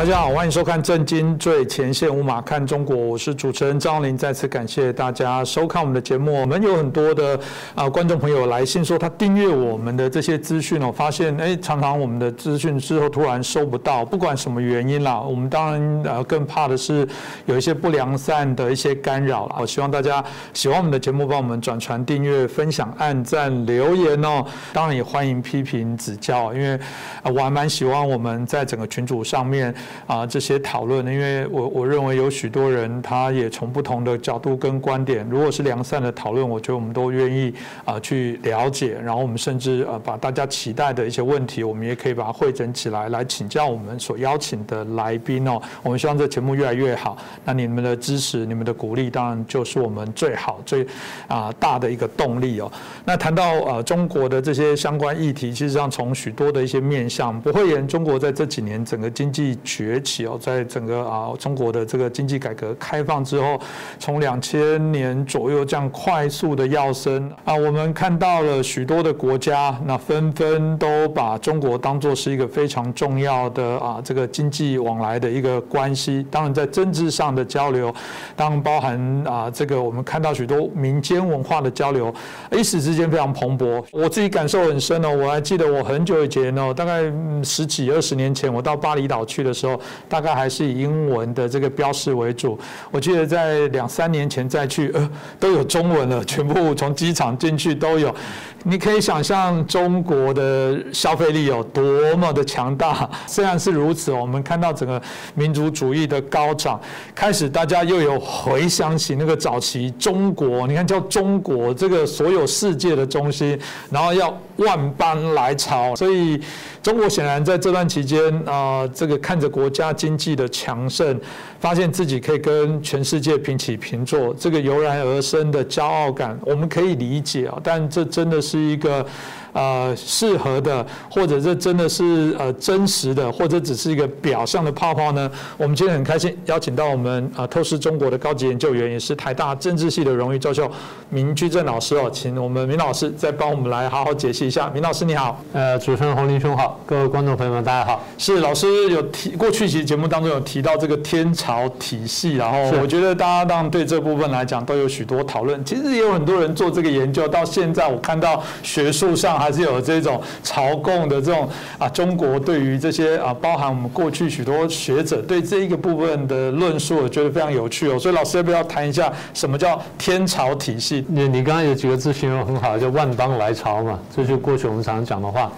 大家好，欢迎收看《震惊最前线》，无马看中国，我是主持人张林。再次感谢大家收看我们的节目。我们有很多的啊观众朋友来信说，他订阅我们的这些资讯哦，发现哎，常常我们的资讯之后突然收不到，不管什么原因啦。我们当然呃更怕的是有一些不良善的一些干扰了。我希望大家喜欢我们的节目，帮我们转传、订阅、分享、按赞、留言哦。当然也欢迎批评指教，因为我还蛮喜欢我们在整个群组上面。啊，这些讨论，因为我我认为有许多人，他也从不同的角度跟观点，如果是良善的讨论，我觉得我们都愿意啊去了解，然后我们甚至呃把大家期待的一些问题，我们也可以把它汇整起来，来请教我们所邀请的来宾哦。我们希望这节目越来越好，那你们的支持、你们的鼓励，当然就是我们最好、最啊大的一个动力哦。那谈到呃中国的这些相关议题，其实上从许多的一些面向，不会言中国在这几年整个经济。崛起哦，在整个啊中国的这个经济改革开放之后，从两千年左右这样快速的跃升啊，我们看到了许多的国家，那纷纷都把中国当作是一个非常重要的啊这个经济往来的一个关系。当然，在政治上的交流，当然包含啊这个我们看到许多民间文化的交流，一时之间非常蓬勃。我自己感受很深哦，我还记得我很久以前哦，大概十几二十年前，我到巴厘岛去的时候。大概还是以英文的这个标识为主。我记得在两三年前再去，呃，都有中文了，全部从机场进去都有。你可以想象中国的消费力有多么的强大。虽然是如此，我们看到整个民族主义的高涨，开始大家又有回想起那个早期中国，你看叫中国这个所有世界的中心，然后要万般来朝，所以中国显然在这段期间啊，这个看着国国家经济的强盛，发现自己可以跟全世界平起平坐，这个油然而生的骄傲感，我们可以理解啊，但这真的。是一个。呃，适合的，或者这真的是呃真实的，或者只是一个表象的泡泡呢？我们今天很开心邀请到我们呃透视中国的高级研究员，也是台大政治系的荣誉教授明居正老师哦，请我们明老师再帮我们来好好解析一下。明老师你好，呃，主持人洪林兄好，各位观众朋友们大家好。是老师有提过去其实节目当中有提到这个天朝体系，然后我觉得大家当然对这部分来讲都有许多讨论。其实也有很多人做这个研究，到现在我看到学术上。还是有这种朝贡的这种啊，中国对于这些啊，包含我们过去许多学者对这一个部分的论述，我觉得非常有趣哦。所以老师要不要谈一下什么叫天朝体系？你你刚刚有几个字形容很好，叫万邦来朝嘛，这就过去我们常讲的话。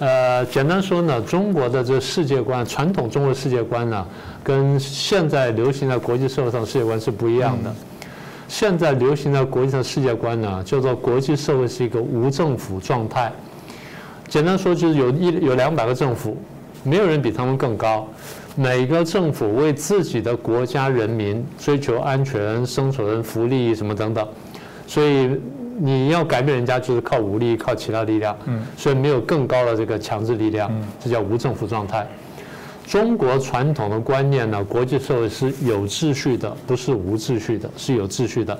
呃，简单说呢，中国的这世界观，传统中国世界观呢，跟现在流行在国际社会上的世界观是不一样的。现在流行的国际上世界观呢，叫做国际社会是一个无政府状态。简单说就是有一有两百个政府，没有人比他们更高。每个政府为自己的国家人民追求安全、生存、福利什么等等，所以你要改变人家就是靠武力、靠其他力量。嗯，所以没有更高的这个强制力量，这叫无政府状态。中国传统的观念呢，国际社会是有秩序的，不是无秩序的，是有秩序的。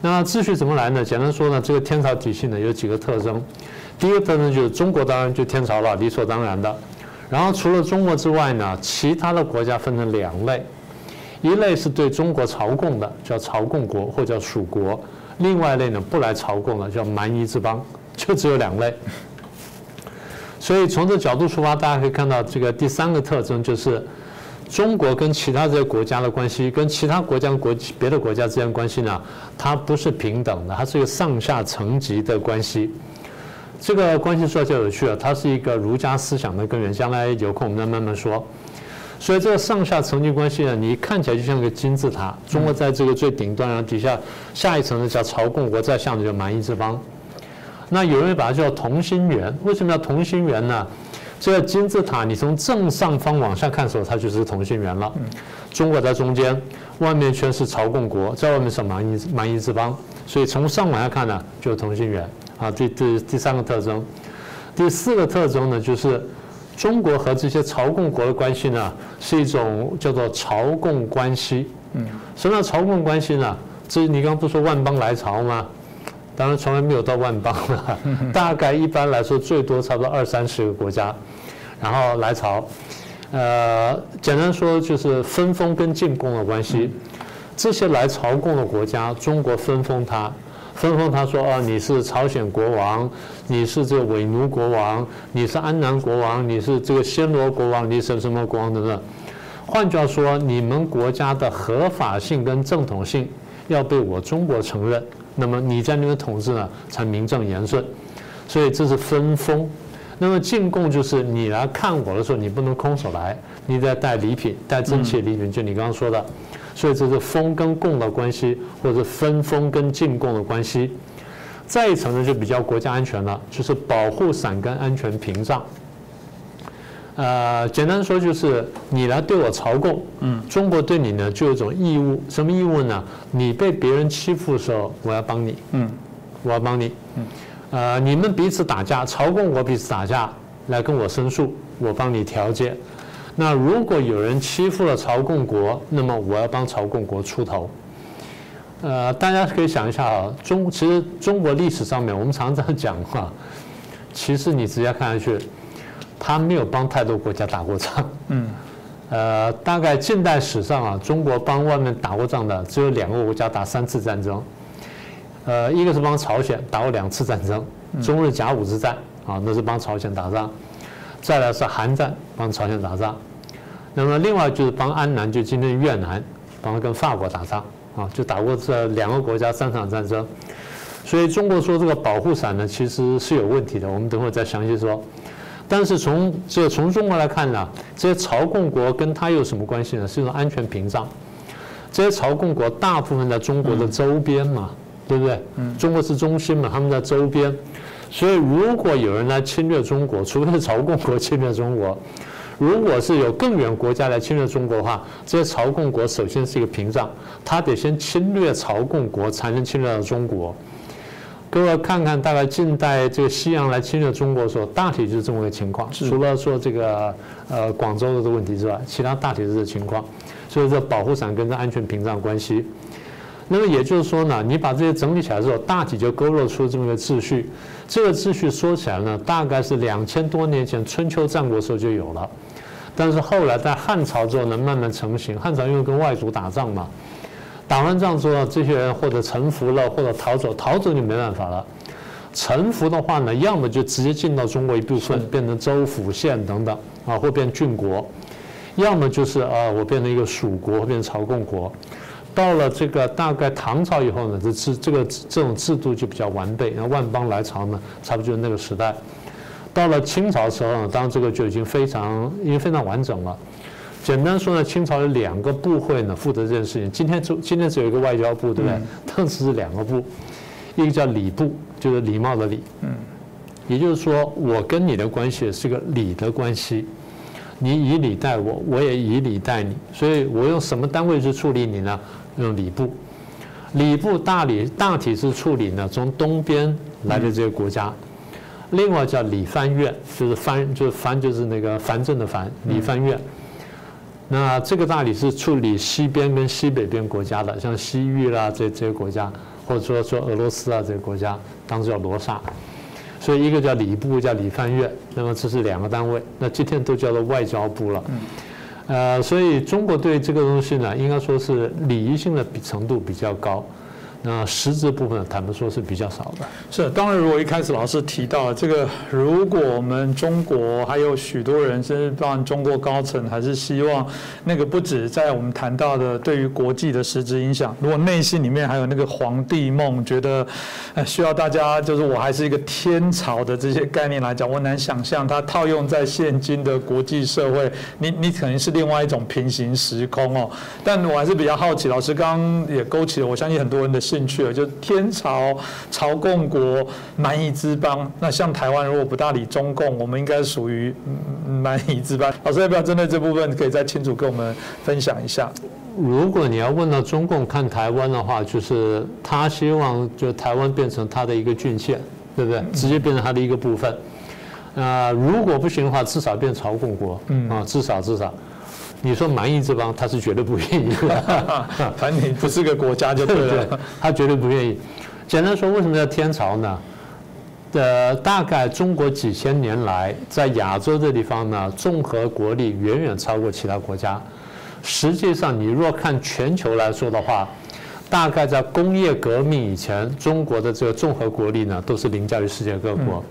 那秩序怎么来呢？简单说呢，这个天朝体系呢有几个特征。第一个特征就是中国当然就天朝了，理所当然的。然后除了中国之外呢，其他的国家分成两类，一类是对中国朝贡的，叫朝贡国或叫属国；另外一类呢不来朝贡的，叫蛮夷之邦，就只有两类。所以从这角度出发，大家可以看到这个第三个特征就是，中国跟其他这些国家的关系，跟其他国家国别的国家之间关系呢，它不是平等的，它是一个上下层级的关系。这个关系说就有趣了，它是一个儒家思想的根源。将来有空我们再慢慢说。所以这个上下层级关系呢，你看起来就像个金字塔，中国在这个最顶端，然后底下下一层呢叫朝贡国，再下面就蛮夷之邦。那有人把它叫同心圆，为什么叫同心圆呢？这个金字塔，你从正上方往下看的时候，它就是同心圆了。中国在中间，外面全是朝贡国，在外面是蛮夷蛮夷之邦，所以从上往下看呢，就是同心圆。啊，第第第三个特征。第四个特征呢，就是中国和这些朝贡国的关系呢，是一种叫做朝贡关系。嗯，什么叫朝贡关系呢？这你刚刚不说万邦来朝吗？当然从来没有到万邦了，大概一般来说最多差不多二三十个国家，然后来朝，呃，简单说就是分封跟进贡的关系。这些来朝贡的国家，中国分封他，分封他说啊，你是朝鲜国王，你是这个伪奴国王，你是安南国王，你是这个暹罗国王，你是什么国王等等。换句话说，你们国家的合法性跟正统性要被我中国承认，那么你在那边统治呢才名正言顺。所以这是分封。那么进贡就是你来看我的时候，你不能空手来，你得带礼品，带正气礼品，就你刚刚说的。所以这是封跟贡的关系，或者分封跟进贡的关系。再一层呢，就比较国家安全了，就是保护伞跟安全屏障。呃，简单说就是你来对我朝贡，嗯，中国对你呢就有一种义务，什么义务呢？你被别人欺负的时候，我要帮你，嗯，我要帮你，嗯，呃，你们彼此打架，朝贡国彼此打架，来跟我申诉，我帮你调解。那如果有人欺负了朝贡国，那么我要帮朝贡国出头。呃，大家可以想一下啊，中其实中国历史上面，我们常常讲话，其实你直接看下去，他没有帮太多国家打过仗。嗯。呃，大概近代史上啊，中国帮外面打过仗的只有两个国家打三次战争。呃，一个是帮朝鲜打过两次战争，中日甲午之战啊，那是帮朝鲜打仗。再来是韩战帮朝鲜打仗，那么另外就是帮安南，就今天越南帮跟法国打仗啊，就打过这两个国家三场战争。所以中国说这个保护伞呢，其实是有问题的。我们等会再详细说。但是从这从中国来看呢，这些朝贡国跟它有什么关系呢？是一种安全屏障。这些朝贡国大部分在中国的周边嘛，对不对？嗯。中国是中心嘛，他们在周边。所以，如果有人来侵略中国，除非是朝贡国侵略中国，如果是有更远国家来侵略中国的话，这些朝贡国首先是一个屏障，他得先侵略朝贡国，才能侵略到中国。各位看看，大概近代这个西洋来侵略中国的时候，大体就是这么个情况。除了说这个呃广州的这个问题之外，其他大体是这情况。所以，这保护伞跟这安全屏障关系。那么也就是说呢，你把这些整理起来之后，大体就勾勒出这么一个秩序。这个秩序说起来呢，大概是两千多年前春秋战国时候就有了，但是后来在汉朝之后呢，慢慢成型。汉朝因为跟外族打仗嘛，打完仗之后，这些人或者臣服了，或者逃走，逃走就没办法了。臣服的话呢，要么就直接进到中国一部分，变成州府县等等啊，或变郡国；要么就是啊，我变成一个蜀国，变成朝贡国。到了这个大概唐朝以后呢，这制这个这种制度就比较完备。然后万邦来朝呢，差不多就是那个时代。到了清朝时候呢，当然这个就已经非常因为非常完整了。简单说呢，清朝有两个部会呢负责这件事情。今天就今天只有一个外交部，对不对？当时是两个部，一个叫礼部，就是礼貌的礼。嗯。也就是说，我跟你的关系是个礼的关系。你以礼待我，我也以礼待你，所以我用什么单位去处理你呢？用礼部。礼部大礼大体是处理呢，从东边来的这些国家。另外叫礼藩院，就是藩就是藩就是那个藩镇的藩，礼藩院。那这个大理是处理西边跟西北边国家的，像西域啦这这些国家，或者说说俄罗斯啊这些国家，当时叫罗刹。所以一个叫礼部，叫礼藩院，那么这是两个单位，那今天都叫做外交部了。呃，所以中国对这个东西呢，应该说是礼仪性的程度比较高。那实质部分，坦白说是比较少的。是，当然，如果一开始老师提到这个，如果我们中国还有许多人，甚至包含中国高层，还是希望那个不止在我们谈到的对于国际的实质影响，如果内心里面还有那个皇帝梦，觉得需要大家就是我还是一个天朝的这些概念来讲，我难想象它套用在现今的国际社会，你你可能是另外一种平行时空哦。但我还是比较好奇，老师刚刚也勾起了，我相信很多人的。进去了，就天朝朝贡国蛮夷之邦。那像台湾，如果不大理中共，我们应该属于蛮夷之邦。老师要不要针对这部分，可以再清楚跟我们分享一下？如果你要问到中共看台湾的话，就是他希望就台湾变成他的一个郡县，对不对？直接变成他的一个部分。啊，如果不行的话，至少变朝贡国。嗯啊，至少至少。你说蛮夷这帮，他是绝对不愿意的。反正你不是个国家就对了，他绝对不愿意。简单说，为什么叫天朝呢？呃，大概中国几千年来在亚洲这地方呢，综合国力远远超过其他国家。实际上，你若看全球来说的话，大概在工业革命以前，中国的这个综合国力呢，都是凌驾于世界各国。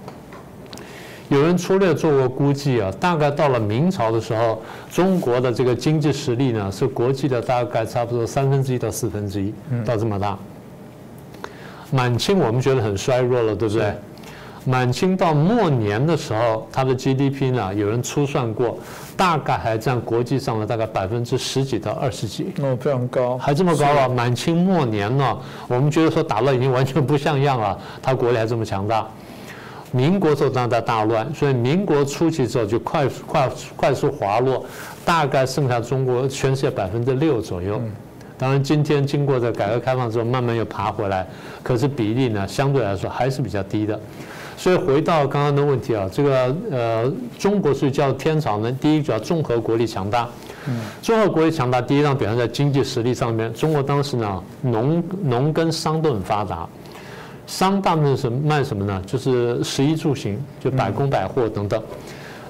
有人粗略做过估计啊，大概到了明朝的时候，中国的这个经济实力呢，是国际的大概差不多三分之一到四分之一，到这么大。满清我们觉得很衰弱了，对不对？满清到末年的时候，它的 GDP 呢，有人粗算过，大概还占国际上的大概百分之十几到二十几。哦，非常高，还这么高了。满清末年呢，我们觉得说打了已经完全不像样了，它国力还这么强大。民国时候当在大乱，所以民国初期之后就快速快快速滑落，大概剩下中国全世界百分之六左右。当然，今天经过这改革开放之后，慢慢又爬回来，可是比例呢，相对来说还是比较低的。所以回到刚刚的问题啊，这个呃，中国是叫天朝呢，第一叫综合国力强大。嗯。综合国力强大，第一让表现在经济实力上面。中国当时呢，农农跟商都很发达，商大部分是卖什么呢？就是食衣住行，就百工百货等等。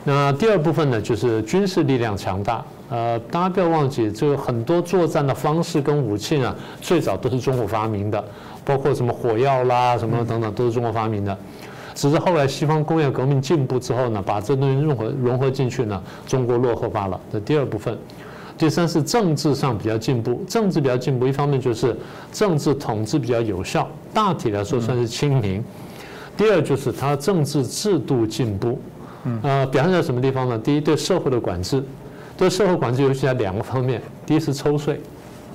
那第二部分呢，就是军事力量强大。呃，大家不要忘记，这个很多作战的方式跟武器呢，最早都是中国发明的，包括什么火药啦，什么等等，都是中国发明的。只是后来西方工业革命进步之后呢，把这东西融合融合进去呢，中国落后罢了。这第二部分，第三是政治上比较进步，政治比较进步，一方面就是政治统治比较有效，大体来说算是清明。第二就是它政治制度进步，呃，表现在什么地方呢？第一，对社会的管制，对社会管制尤其在两个方面，第一是抽税，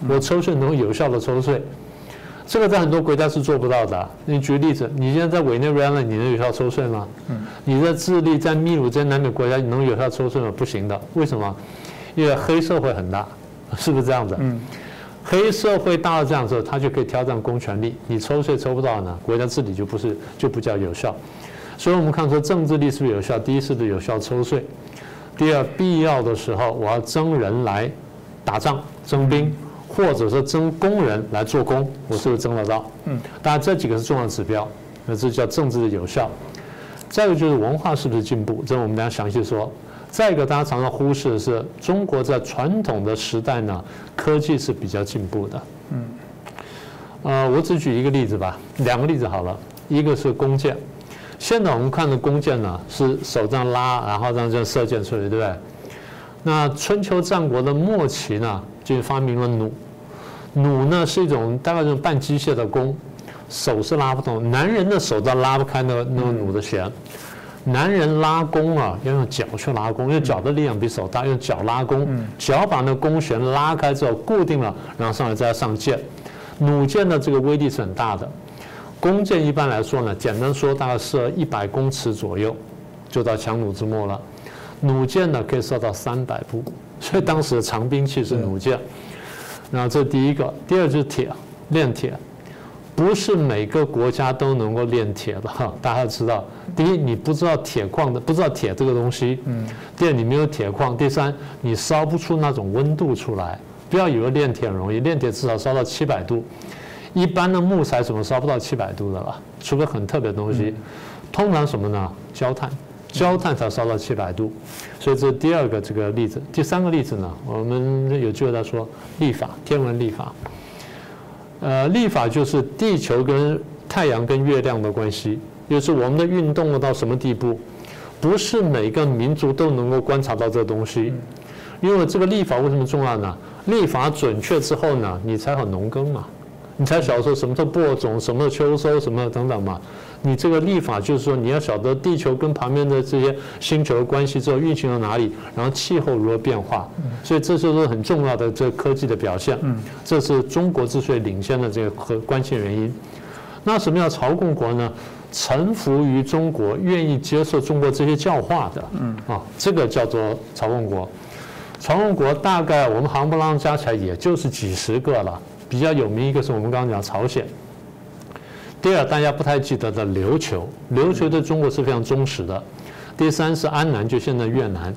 我抽税能有效的抽税。这个在很多国家是做不到的。你举个例子，你现在在委内瑞拉，你能有效抽税吗？嗯。你在智利、在秘鲁这些南美国家，你能有效抽税吗？不行的。为什么？因为黑社会很大，是不是这样子？嗯。黑社会大到这样子，他就可以挑战公权力。你抽税抽不到呢，国家治理就不是就不叫有效。所以我们看说政治力是不是有效？第一是不是有效抽税？第二，必要的时候我要征人来打仗，征兵。或者说征工人来做工，我是不是征得到？嗯，当然这几个是重要指标，那这叫政治的有效。再一个就是文化是不是进步？这我们等下详细说。再一个大家常常忽视的是，中国在传统的时代呢，科技是比较进步的。嗯，呃，我只举一个例子吧，两个例子好了。一个是弓箭，现在我们看的弓箭呢，是手这样拉，然后这样射箭出去，对不对？那春秋战国的末期呢，就发明了弩。弩呢是一种大概这种半机械的弓，手是拉不动，男人的手都拉不开那个那个弩的弦。男人拉弓啊，要用脚去拉弓，因为脚的力量比手大，用脚拉弓，脚把那弓弦拉开之后固定了，然后上来再上箭。弩箭的这个威力是很大的。弓箭一般来说呢，简单说大概射一百公尺左右，就到强弩之末了。弩箭呢可以射到三百步，所以当时的长兵器是弩箭。那这第一个，第二就是铁，炼铁，不是每个国家都能够炼铁的哈。大家要知道，第一，你不知道铁矿的，不知道铁这个东西；嗯。第二，你没有铁矿；第三，你烧不出那种温度出来。不要以为炼铁很容易，炼铁至少烧到七百度，一般的木材怎么烧不到七百度的了？除非很特别的东西，通常什么呢？焦炭。焦炭才烧到七百度，所以这是第二个这个例子。第三个例子呢，我们有机会再说立法，天文立法。呃，历法就是地球跟太阳跟月亮的关系，就是我们的运动到什么地步，不是每个民族都能够观察到这东西。因为这个历法为什么重要呢？历法准确之后呢，你才好农耕嘛，你才晓得说什么时候播种，什么时候秋收，什么等等嘛。你这个立法就是说，你要晓得地球跟旁边的这些星球的关系之后运行到哪里，然后气候如何变化，所以这就是很重要的这科技的表现。这是中国之所以领先的这个和关键原因。那什么叫朝贡国呢？臣服于中国，愿意接受中国这些教化的，啊，这个叫做朝贡国。朝贡国大概我们行不啷加起来也就是几十个了。比较有名一个是我们刚刚讲朝鲜。第二，大家不太记得的琉球，琉球对中国是非常忠实的。第三是安南，就现在越南。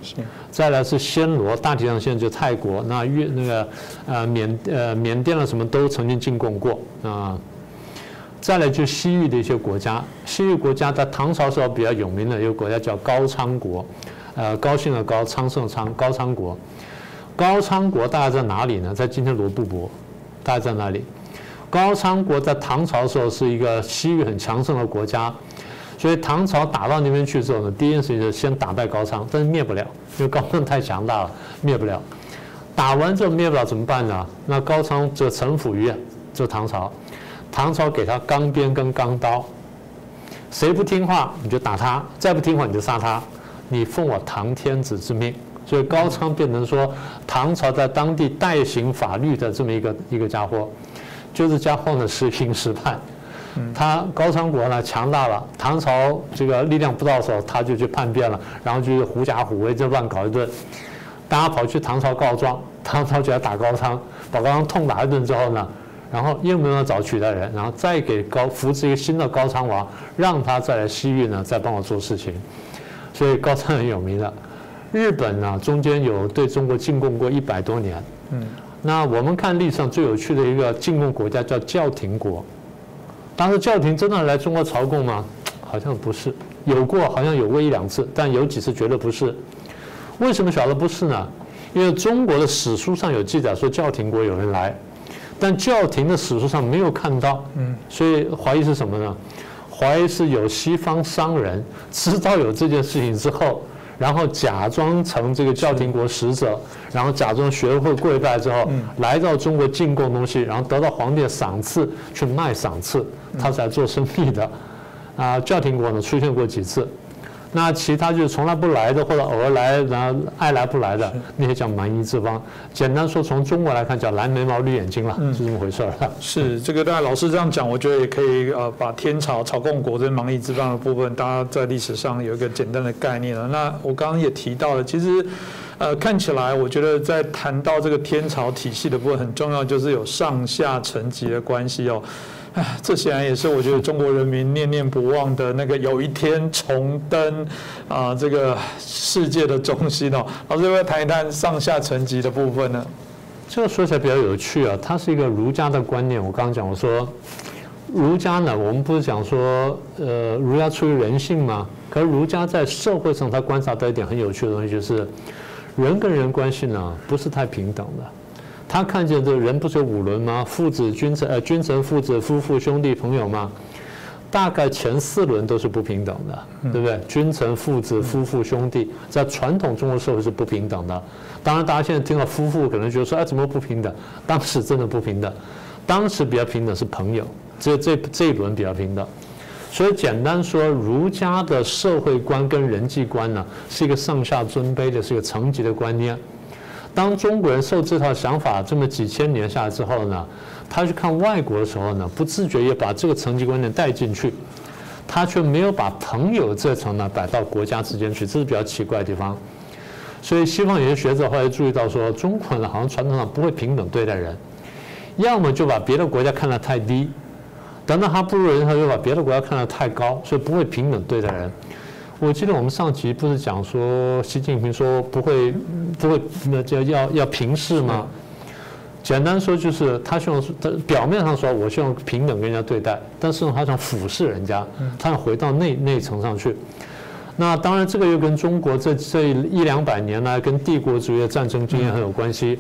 再来是暹罗，大体上现在就泰国。那越那个呃缅呃缅甸了什么都曾经进贡过啊。再来就西域的一些国家，西域国家在唐朝时候比较有名的一个国家叫高昌国，呃，高兴的高，昌盛的昌，高昌国。高昌国大概在哪里呢？在今天罗布泊，大概在哪里？高昌国在唐朝的时候是一个西域很强盛的国家，所以唐朝打到那边去之后呢，第一件事情是先打败高昌，但是灭不了，因为高昌太强大了，灭不了。打完之后灭不了怎么办呢？那高昌就臣服于这唐朝，唐朝给他钢鞭跟钢刀，谁不听话你就打他，再不听话你就杀他，你奉我唐天子之命。所以高昌变成说唐朝在当地代行法律的这么一个一个家伙，就是家伙呢实行实判，他高昌国呢强大了，唐朝这个力量不到手，他就去叛变了，然后就是狐假虎威，就乱搞一顿，大家跑去唐朝告状，唐朝就要打高昌，把高昌痛打一顿之后呢，然后又没有找取代人，然后再给高扶持一个新的高昌王，让他再来西域呢再帮我做事情，所以高昌很有名的。日本呢，中间有对中国进贡过一百多年。嗯，那我们看历史上最有趣的一个进贡国家叫教廷国。当时教廷真的来中国朝贡吗？好像不是，有过，好像有过一两次，但有几次绝对不是。为什么晓得不是呢？因为中国的史书上有记载说教廷国有人来，但教廷的史书上没有看到。嗯，所以怀疑是什么呢？怀疑是有西方商人知道有这件事情之后。然后假装成这个教廷国使者，然后假装学会跪拜之后，来到中国进贡东西，然后得到皇帝的赏赐，去卖赏赐，他是来做生意的。啊，教廷国呢出现过几次。那其他就是从来不来的，或者偶尔来，然后爱来不来的，那些叫蛮夷之邦。简单说，从中国来看，叫蓝眉毛绿眼睛了，是这么回事儿。是这个，大家老师这样讲，我觉得也可以呃，把天朝朝贡国这蛮夷之邦的部分，大家在历史上有一个简单的概念了。那我刚刚也提到了，其实呃，看起来我觉得在谈到这个天朝体系的部分，很重要就是有上下层级的关系哦。哎，这显然也是我觉得中国人民念念不忘的那个有一天重登啊这个世界的中心哦。老师要不要谈一谈上下层级的部分呢？这个说起来比较有趣啊，它是一个儒家的观念。我刚刚讲我说，儒家呢，我们不是讲说呃儒家出于人性吗？可是儒家在社会上他观察到一点很有趣的东西，就是人跟人关系呢不是太平等的。他看见这人不是有五伦吗？父子、君臣，呃，君臣、父子、夫妇、兄弟、朋友吗？大概前四轮都是不平等的，对不对？君臣、父子、夫妇、兄弟，在传统中国社会是不平等的。当然，大家现在听到夫妇，可能觉得说，哎，怎么不平等？当时真的不平等。当时比较平等是朋友，只有这这一轮比较平等。所以，简单说，儒家的社会观跟人际观呢，是一个上下尊卑的，是一个层级的观念。当中国人受这套想法这么几千年下来之后呢，他去看外国的时候呢，不自觉也把这个层级观念带进去，他却没有把朋友这层呢摆到国家之间去，这是比较奇怪的地方。所以西方有些学者后来注意到说，中国人好像传统上不会平等对待人，要么就把别的国家看得太低，等到他不如人，他就把别的国家看得太高，所以不会平等对待人。我记得我们上集不是讲说习近平说不会不会那叫要要平视吗？简单说就是他希望他表面上说我希望平等跟人家对待，但是他想俯视人家，他想回到内内层上去。那当然这个又跟中国这这一两百年来跟帝国主义的战争经验很有关系。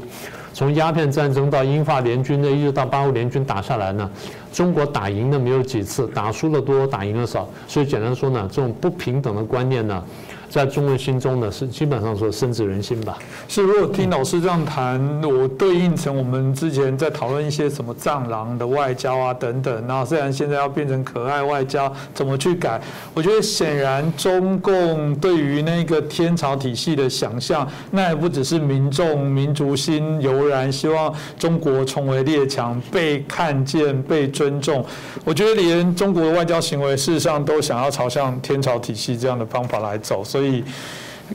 从鸦片战争到英法联军的，一直到八国联军打下来呢，中国打赢的没有几次，打输的多，打赢的少。所以简单说呢，这种不平等的观念呢。在中国心中呢，是基本上说深植人心吧。是，如果听老师这样谈，我对应成我们之前在讨论一些什么藏狼的外交啊等等。那虽然现在要变成可爱外交，怎么去改？我觉得显然中共对于那个天朝体系的想象，那也不只是民众民族心油然，希望中国成为列强，被看见、被尊重。我觉得连中国的外交行为，事实上都想要朝向天朝体系这样的方法来走。所以。所以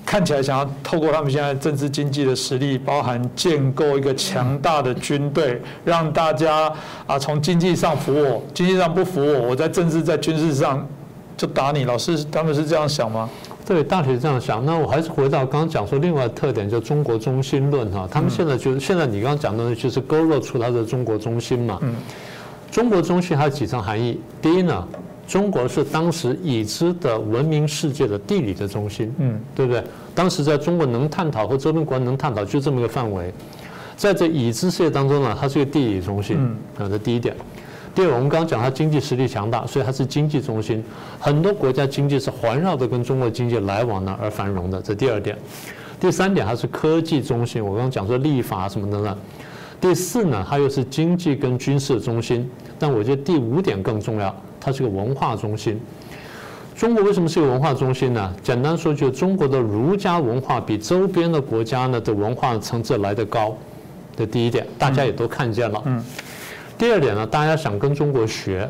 看起来想要透过他们现在政治经济的实力，包含建构一个强大的军队，让大家啊从经济上服我，经济上不服我，我在政治在军事上就打你。老师他们是这样想吗？对，大体这样想。那我还是回到刚刚讲说另外特点，叫中国中心论哈。他们现在就是现在你刚刚讲的，就是勾勒出他的中国中心嘛。嗯。中国中心还有几层含义。第一呢，中国是当时已知的文明世界的地理的中心，嗯，对不对？当时在中国能探讨和周边国家能探讨就这么一个范围，在这已知世界当中呢，它是一个地理中心，啊，这第一点。第二，我们刚刚讲它经济实力强大，所以它是经济中心，很多国家经济是环绕着跟中国经济来往的而繁荣的，这第二点。第三点，它是科技中心，我刚刚讲说立法什么等等。第四呢，它又是经济跟军事中心，但我觉得第五点更重要，它是个文化中心。中国为什么是个文化中心呢？简单说，就中国的儒家文化比周边的国家呢的文化层次来得高，这第一点，大家也都看见了。嗯。第二点呢，大家想跟中国学，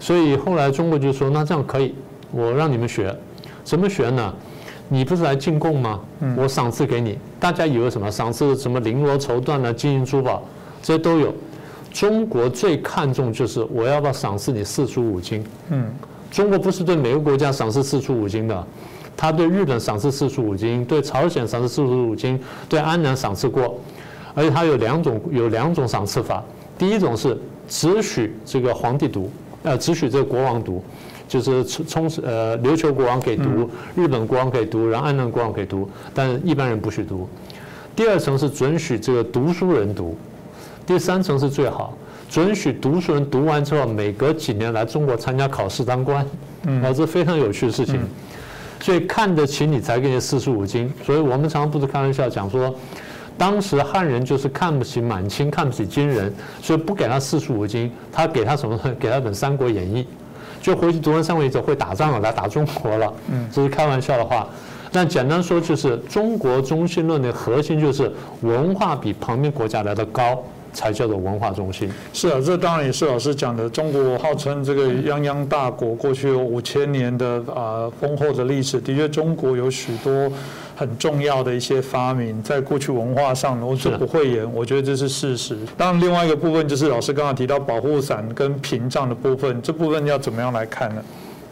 所以后来中国就说：“那这样可以，我让你们学，怎么学呢？你不是来进贡吗？我赏赐给你。大家以为什么？赏赐什么绫罗绸缎呢？金银珠宝，这些都有。中国最看重就是我要不要赏赐你四书五经？嗯，中国不是对每个国家赏赐四书五经的，他对日本赏赐四书五经，对朝鲜赏赐四书五经，对安南赏赐过，而且他有两种有两种赏赐法。”第一种是只许这个皇帝读，呃，只许这个国王读，就是充充呃琉球国王可以读，日本国王可以读，然后安南国王可以读，但一般人不许读。第二层是准许这个读书人读，第三层是最好，准许读书人读完之后，每隔几年来中国参加考试当官，啊，这非常有趣的事情。所以看得起你才给你四书五经，所以我们常常不是开玩笑讲说。当时汉人就是看不起满清，看不起金人，所以不给他四书五经，他给他什么？给他本《三国演义》，就回去读完《三国演义》后会打仗了，来打中国了。嗯，这是开玩笑的话。但简单说，就是中国中心论的核心就是文化比旁边国家来的高。才叫做文化中心。是啊，这当然也是老师讲的。中国号称这个泱泱大国，过去有五千年的啊丰厚的历史。的确，中国有许多很重要的一些发明，在过去文化上，我是不会言，我觉得这是事实。当然，另外一个部分就是老师刚刚提到保护伞跟屏障的部分，这部分要怎么样来看呢？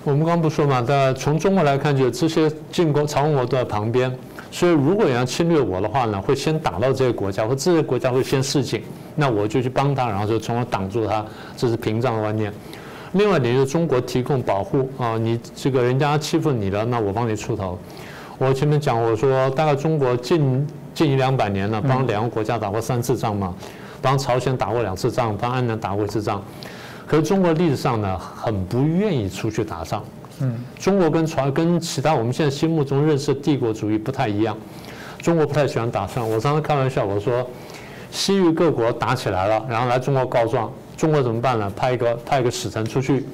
我们刚刚不说嘛，在从中国来看，就这些进攻朝鲜都在旁边。所以，如果你要侵略我的话呢，会先打到这个国家，或这些国家会先示警，那我就去帮他，然后就从而挡住他，这是屏障的观念。另外一点就是中国提供保护啊，你这个人家欺负你了，那我帮你出头。我前面讲，我说大概中国近近一两百年了，帮两个国家打过三次仗嘛，帮朝鲜打过两次仗，帮安南打过一次仗。可是中国历史上呢，很不愿意出去打仗。嗯，中国跟传跟其他我们现在心目中认识的帝国主义不太一样，中国不太喜欢打仗。我常常开玩笑，我说西域各国打起来了，然后来中国告状，中国怎么办呢？派一个派一个使臣出去，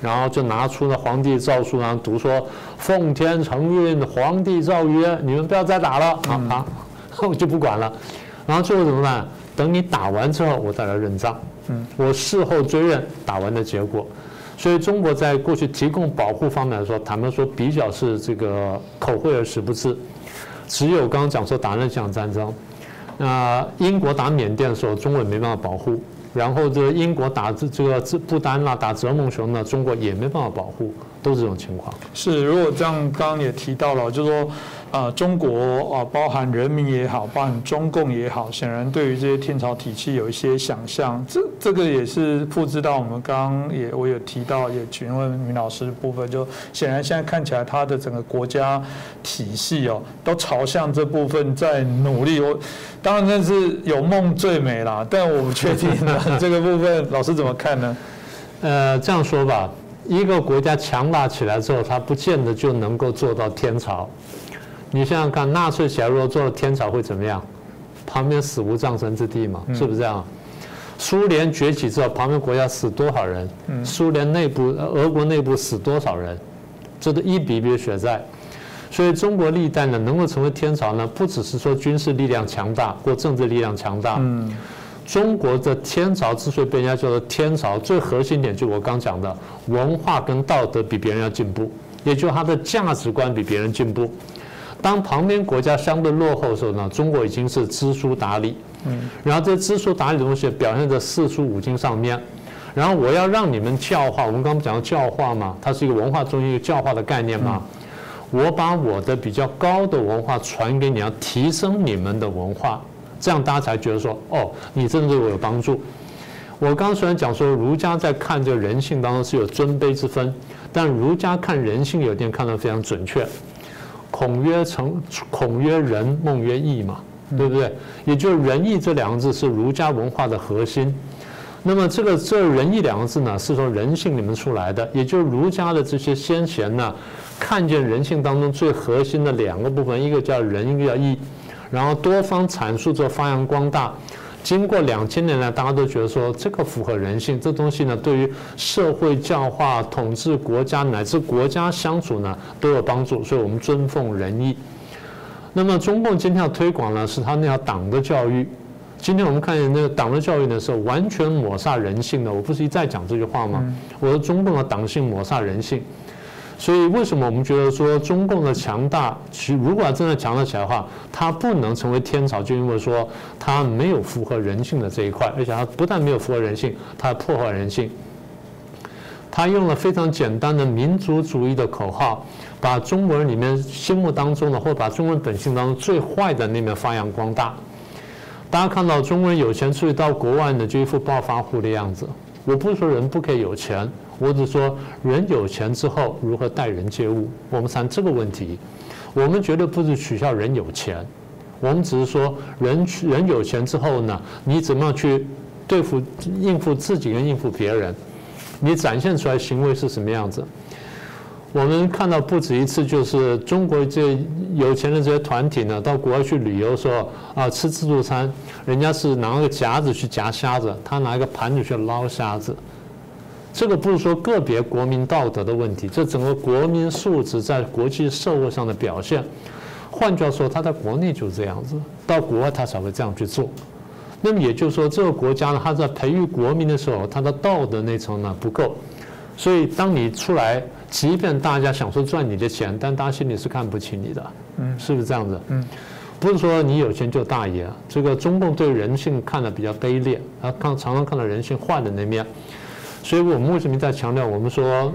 然后就拿出了皇帝诏书，然后读说：“奉天承运，皇帝诏曰，你们不要再打了。”啊啊，我 就不管了。然后最后怎么办？等你打完之后，我再来认账。嗯，我事后追认打完的结果。所以中国在过去提供保护方面来说，坦白说比较是这个口惠而实不至。只有刚刚讲说打那场战争，那英国打缅甸的时候，中国也没办法保护；然后这英国打这这个不丹啦，打泽蒙雄呢，中国也没办法保护，都是这种情况。是，如果这样，刚刚也提到了，就是说。啊，中国啊，包含人民也好，包含中共也好，显然对于这些天朝体系有一些想象。这这个也是复制到我们刚刚也我有提到，也询问明老师的部分，就显然现在看起来，他的整个国家体系哦，都朝向这部分在努力。我当然那是有梦最美啦，但我不确定呢。这个部分老师怎么看呢？呃，这样说吧，一个国家强大起来之后，它不见得就能够做到天朝。你想想看，纳粹起来如果做了天朝会怎么样？旁边死无葬身之地嘛，是不是这样？苏联崛起之后，旁边国家死多少人？苏联内部、俄国内部死多少人？这都一笔一笔血债。所以中国历代呢，能够成为天朝呢，不只是说军事力量强大或政治力量强大。中国的天朝之所以被人家叫做天朝，最核心点就我刚讲的，文化跟道德比别人要进步，也就他的价值观比别人进步。当旁边国家相对落后的时候呢，中国已经是知书达理。嗯，然后这知书达理的东西表现在四书五经上面。然后我要让你们教化，我们刚刚讲到教化嘛，它是一个文化中一个教化的概念嘛。我把我的比较高的文化传给你，要提升你们的文化，这样大家才觉得说，哦，你真的对我有帮助。我刚虽然讲说儒家在看这个人性当中是有尊卑之分，但儒家看人性有点看得非常准确。孔曰成，孔曰仁，孟曰义嘛，对不对？也就是仁义这两个字是儒家文化的核心。那么这个这仁义两个字呢，是从人性里面出来的，也就是儒家的这些先贤呢，看见人性当中最核心的两个部分，一个叫仁，一个叫义，然后多方阐述之后发扬光大。经过两千年来，大家都觉得说这个符合人性，这东西呢，对于社会教化、统治国家乃至国家相处呢都有帮助，所以我们尊奉仁义。那么中共今天要推广呢，是他那条党的教育。今天我们看见那个党的教育呢，是完全抹杀人性的。我不是一再讲这句话吗？我说中共的党性抹杀人性。所以，为什么我们觉得说中共的强大，其如果真的强大起来的话，它不能成为天朝，就因为说它没有符合人性的这一块，而且它不但没有符合人性，它还破坏人性。它用了非常简单的民族主义的口号，把中国人里面心目当中的，或把中国人本性当中最坏的那面发扬光大。大家看到中国人有钱出去到国外呢，就一副暴发户的样子。我不是说人不可以有钱。我只说人有钱之后如何待人接物，我们谈这个问题。我们绝对不是取笑人有钱，我们只是说人人有钱之后呢，你怎么样去对付应付自己跟应付别人？你展现出来行为是什么样子？我们看到不止一次，就是中国这有钱的这些团体呢，到国外去旅游的时候啊，吃自助餐，人家是拿个夹子去夹虾子，他拿一个盘子去捞虾子。这个不是说个别国民道德的问题，这整个国民素质在国际社会上的表现。换句话说，他在国内就这样子，到国外他才会这样去做。那么也就是说，这个国家呢，他在培育国民的时候，他的道德那层呢不够。所以，当你出来，即便大家想说赚你的钱，但大家心里是看不起你的，嗯，是不是这样子？嗯，不是说你有钱就大爷。这个中共对人性看的比较卑劣，他看常常看到人性坏的那面。所以我们为什么在强调？我们说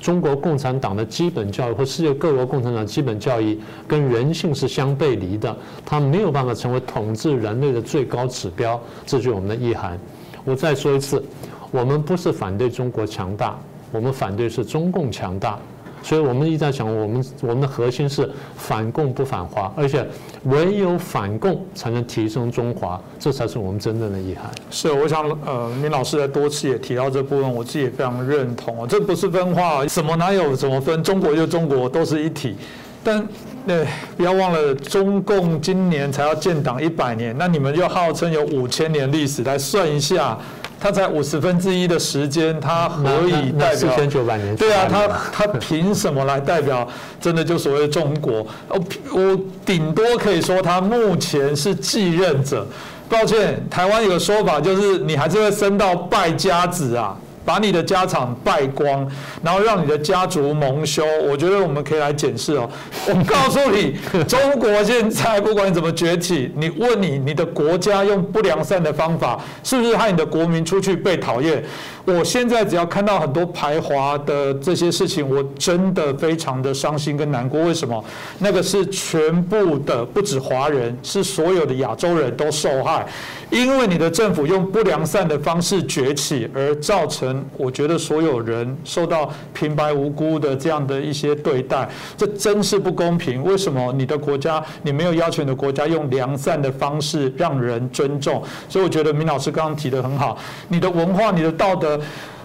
中国共产党的基本教育和世界各国共产党基本教育跟人性是相背离的，它没有办法成为统治人类的最高指标。这就是我们的意涵。我再说一次，我们不是反对中国强大，我们反对是中共强大。所以我们一直在讲，我们我们的核心是反共不反华，而且唯有反共才能提升中华，这才是我们真正的遗憾。是，我想呃，明老师在多次也提到这部分，我自己也非常认同哦，这不是分化，什么哪有怎么分，中国就中国，都是一体。但对，不要忘了，中共今年才要建党一百年，那你们又号称有五千年历史，来算一下。他才五十分之一的时间，他何以代表？四千九百年。对啊，他他凭什么来代表？真的就所谓中国？我我顶多可以说他目前是继任者。抱歉，台湾有个说法就是你还是会升到败家子啊。把你的家产败光，然后让你的家族蒙羞，我觉得我们可以来检视哦。我告诉你，中国现在不管怎么崛起，你问你你的国家用不良善的方法，是不是害你的国民出去被讨厌？我现在只要看到很多排华的这些事情，我真的非常的伤心跟难过。为什么？那个是全部的，不止华人，是所有的亚洲人都受害，因为你的政府用不良善的方式崛起，而造成我觉得所有人受到平白无辜的这样的一些对待，这真是不公平。为什么你的国家，你没有要求你的国家用良善的方式让人尊重？所以我觉得明老师刚刚提的很好，你的文化，你的道德。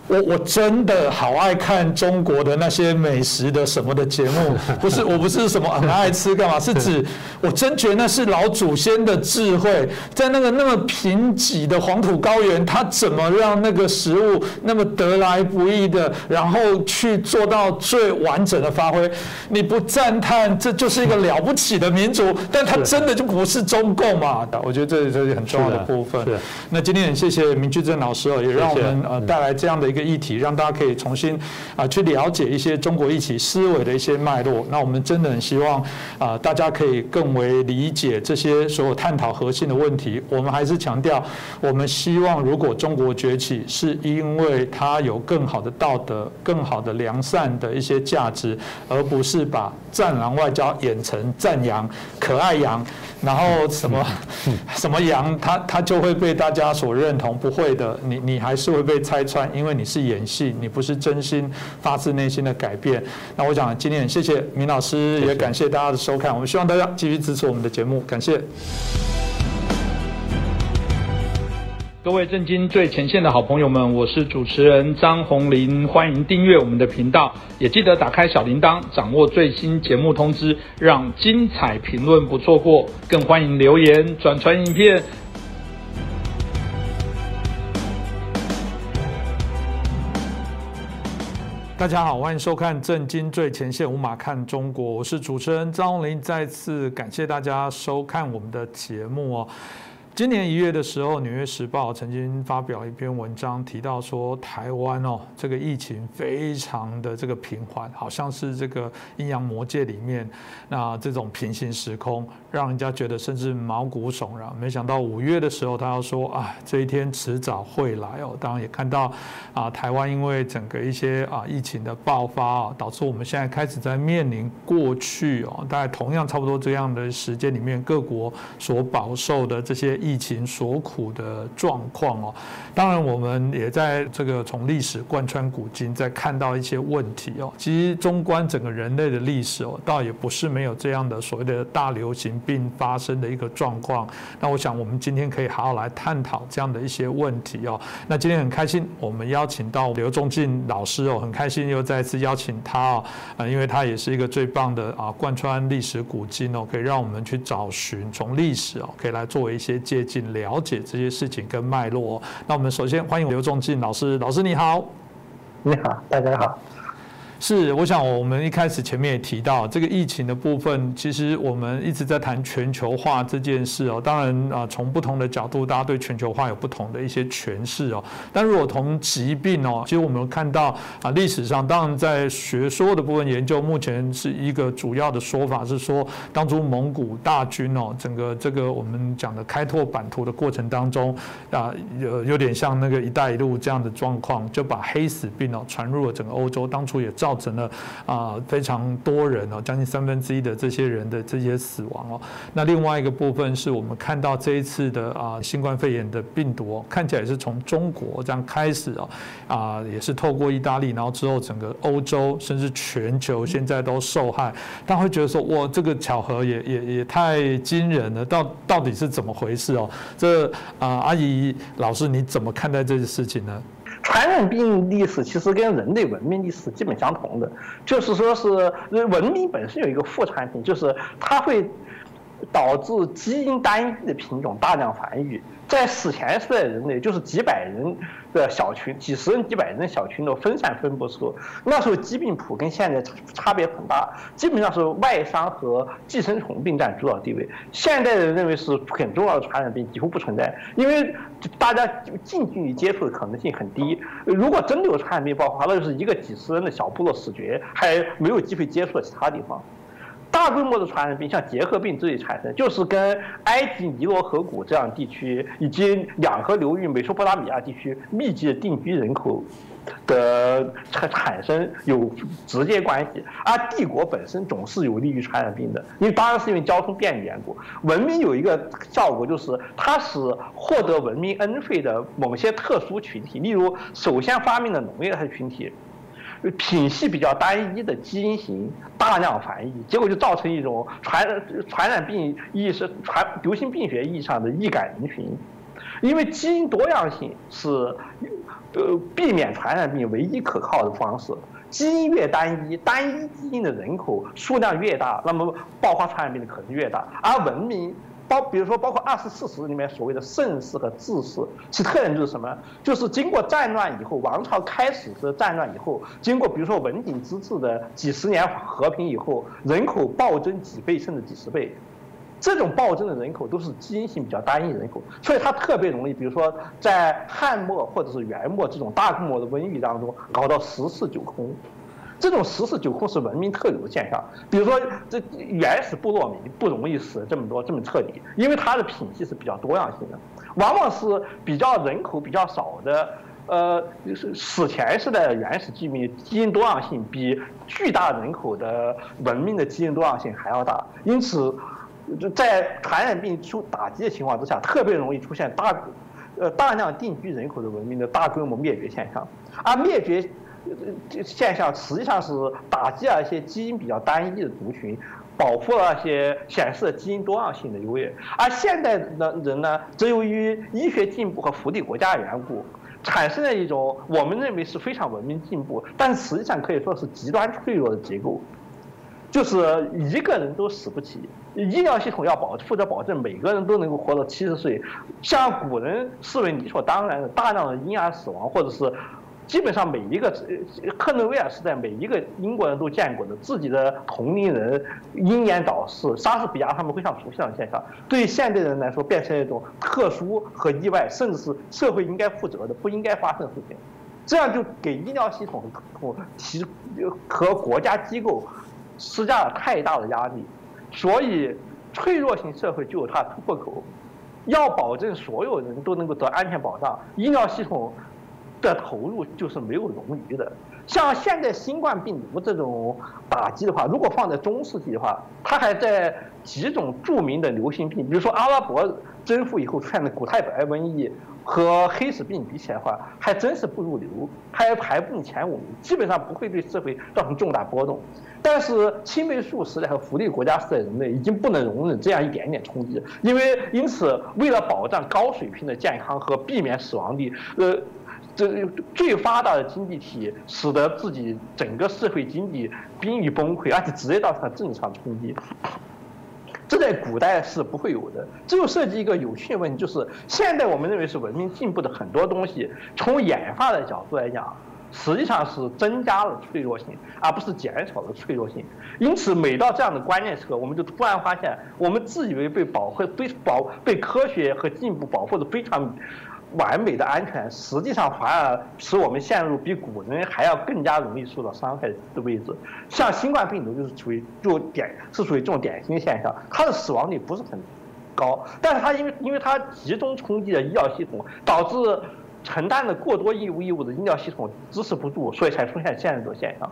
我我真的好爱看中国的那些美食的什么的节目，不是我不是什么很爱吃干嘛，是指我真觉得那是老祖先的智慧，在那个那么贫瘠的黄土高原，他怎么让那个食物那么得来不易的，然后去做到最完整的发挥？你不赞叹，这就是一个了不起的民族，但他真的就不是中共嘛？我觉得这这是很重要的部分。那今天很谢谢明居正老师哦，也让我们呃带来这样的一个。个议题，让大家可以重新啊去了解一些中国一起思维的一些脉络。那我们真的很希望啊大家可以更为理解这些所有探讨核心的问题。我们还是强调，我们希望如果中国崛起，是因为它有更好的道德、更好的良善的一些价值，而不是把战狼外交演成赞扬可爱羊，然后什么 什么羊，它它就会被大家所认同。不会的，你你还是会被拆穿，因为你是演戏，你不是真心发自内心的改变。那我想今天谢谢明老师，也感谢大家的收看。我们希望大家继续支持我们的节目，感谢。各位震惊最前线的好朋友们，我是主持人张宏林，欢迎订阅我们的频道，也记得打开小铃铛，掌握最新节目通知，让精彩评论不错过，更欢迎留言转传影片。大家好，欢迎收看《震惊最前线》，无马看中国，我是主持人张宏林，再次感谢大家收看我们的节目哦。今年一月的时候，《纽约时报》曾经发表一篇文章，提到说台湾哦，这个疫情非常的这个平缓，好像是这个阴阳魔界里面那这种平行时空，让人家觉得甚至毛骨悚然。没想到五月的时候，他要说啊，这一天迟早会来哦。当然也看到啊，台湾因为整个一些啊疫情的爆发啊，导致我们现在开始在面临过去哦，大概同样差不多这样的时间里面，各国所饱受的这些。疫情所苦的状况哦，当然我们也在这个从历史贯穿古今，在看到一些问题哦。其实纵观整个人类的历史哦，倒也不是没有这样的所谓的大流行病发生的一个状况。那我想我们今天可以好好来探讨这样的一些问题哦。那今天很开心，我们邀请到刘仲进老师哦，很开心又再次邀请他哦，啊，因为他也是一个最棒的啊，贯穿历史古今哦，可以让我们去找寻从历史哦，可以来作为一些借。接近了解这些事情跟脉络。那我们首先欢迎刘仲进老师，老师你好，你好，大家好。是，我想我们一开始前面也提到这个疫情的部分，其实我们一直在谈全球化这件事哦。当然啊，从不同的角度，大家对全球化有不同的一些诠释哦。但如果从疾病哦，其实我们看到啊，历史上当然在学说的部分研究，目前是一个主要的说法是说，当初蒙古大军哦，整个这个我们讲的开拓版图的过程当中啊，有有点像那个“一带一路”这样的状况，就把黑死病哦传入了整个欧洲，当初也造。造成了啊非常多人哦，将近三分之一的这些人的这些死亡哦。那另外一个部分是我们看到这一次的啊新冠肺炎的病毒哦，看起来也是从中国这样开始哦，啊也是透过意大利，然后之后整个欧洲甚至全球现在都受害。大家会觉得说哇，这个巧合也也也太惊人了，到到底是怎么回事哦？这啊阿姨老师你怎么看待这件事情呢？传染病历史其实跟人类文明历史基本相同的，就是说是文明本身有一个副产品，就是它会导致基因单一的品种大量繁育。在史前时代，人类就是几百人的小群，几十人、几百人的小群的分散分布时候，那时候疾病谱跟现在差别很大，基本上是外伤和寄生虫病占主导地位。现代人认为是很重要的传染病几乎不存在，因为大家近距离接触的可能性很低。如果真的有传染病爆发，那就是一个几十人的小部落死绝，还没有机会接触其他地方。大规模的传染病，像结核病之类产生，就是跟埃及尼罗河谷这样地区以及两河流域、美索不达米亚地区密集的定居人口的产产生有直接关系。而帝国本身总是有利于传染病的，因为当然是因为交通便利缘故。文明有一个效果，就是它使获得文明恩惠的某些特殊群体，例如首先发明的农业的群体。品系比较单一的基因型大量繁育，结果就造成一种传传染病意识传流行病学意义上的易感人群，因为基因多样性是呃避免传染病唯一可靠的方式。基因越单一，单一基因的人口数量越大，那么爆发传染病的可能越大，而文明。包比如说，包括二十四史里面所谓的盛世和治世，其特点就是什么？就是经过战乱以后，王朝开始的战乱以后，经过比如说文景之治的几十年和平以后，人口暴增几倍甚至几十倍。这种暴增的人口都是基因性比较单一人口，所以它特别容易，比如说在汉末或者是元末这种大规模的瘟疫当中搞到十室九空。这种十室九空是文明特有的现象。比如说，这原始部落民不容易死这么多这么彻底，因为它的品系是比较多样性的，往往是比较人口比较少的。呃，是史前时代的原始居民基因多样性比巨大人口的文明的基因多样性还要大，因此，在传染病出打击的情况之下，特别容易出现大，呃大量定居人口的文明的大规模灭绝现象，而灭绝。现象实际上是打击了一些基因比较单一的族群，保护了一些显示基因多样性的优越。而现代的人呢，则由于医学进步和福利国家的缘故，产生了一种我们认为是非常文明进步，但实际上可以说是极端脆弱的结构，就是一个人都死不起。医疗系统要保负责保证每个人都能够活到七十岁，像古人视为理所当然的大量的婴儿死亡，或者是。基本上每一个克伦威尔时代，每一个英国人都见过的自己的同龄人英年早逝，莎士比亚他们非常熟悉的现象，对现代人来说变成一种特殊和意外，甚至是社会应该负责的不应该发生的事情，这样就给医疗系统和提和国家机构施加了太大的压力，所以脆弱型社会就有它的突破口，要保证所有人都能够得安全保障，医疗系统。的投入就是没有冗余的。像现在新冠病毒这种打击的话，如果放在中世纪的话，它还在几种著名的流行病，比如说阿拉伯征服以后出现的古太白瘟疫和黑死病比起来的话，还真是不入流，还排不进前五名，基本上不会对社会造成重大波动。但是青霉素时代和福利国家时代人类已经不能容忍这样一点点冲击，因为因此为了保障高水平的健康和避免死亡率，呃。这最发达的经济体使得自己整个社会经济濒于崩溃，而且直接造成了政治上冲击。这在古代是不会有的。这就涉及一个有趣的问题，就是现在我们认为是文明进步的很多东西，从演化的角度来讲，实际上是增加了脆弱性，而不是减少了脆弱性。因此，每到这样的关键时刻，我们就突然发现，我们自以为被保护、被保、被科学和进步保护的非常。完美的安全，实际上反而使我们陷入比古人还要更加容易受到伤害的位置。像新冠病毒就是属于就典是属于这种典型现象，它的死亡率不是很高，但是它因为因为它集中冲击了医疗系统，导致承担了过多义务义务的医疗系统支持不住，所以才出现现在这种现象。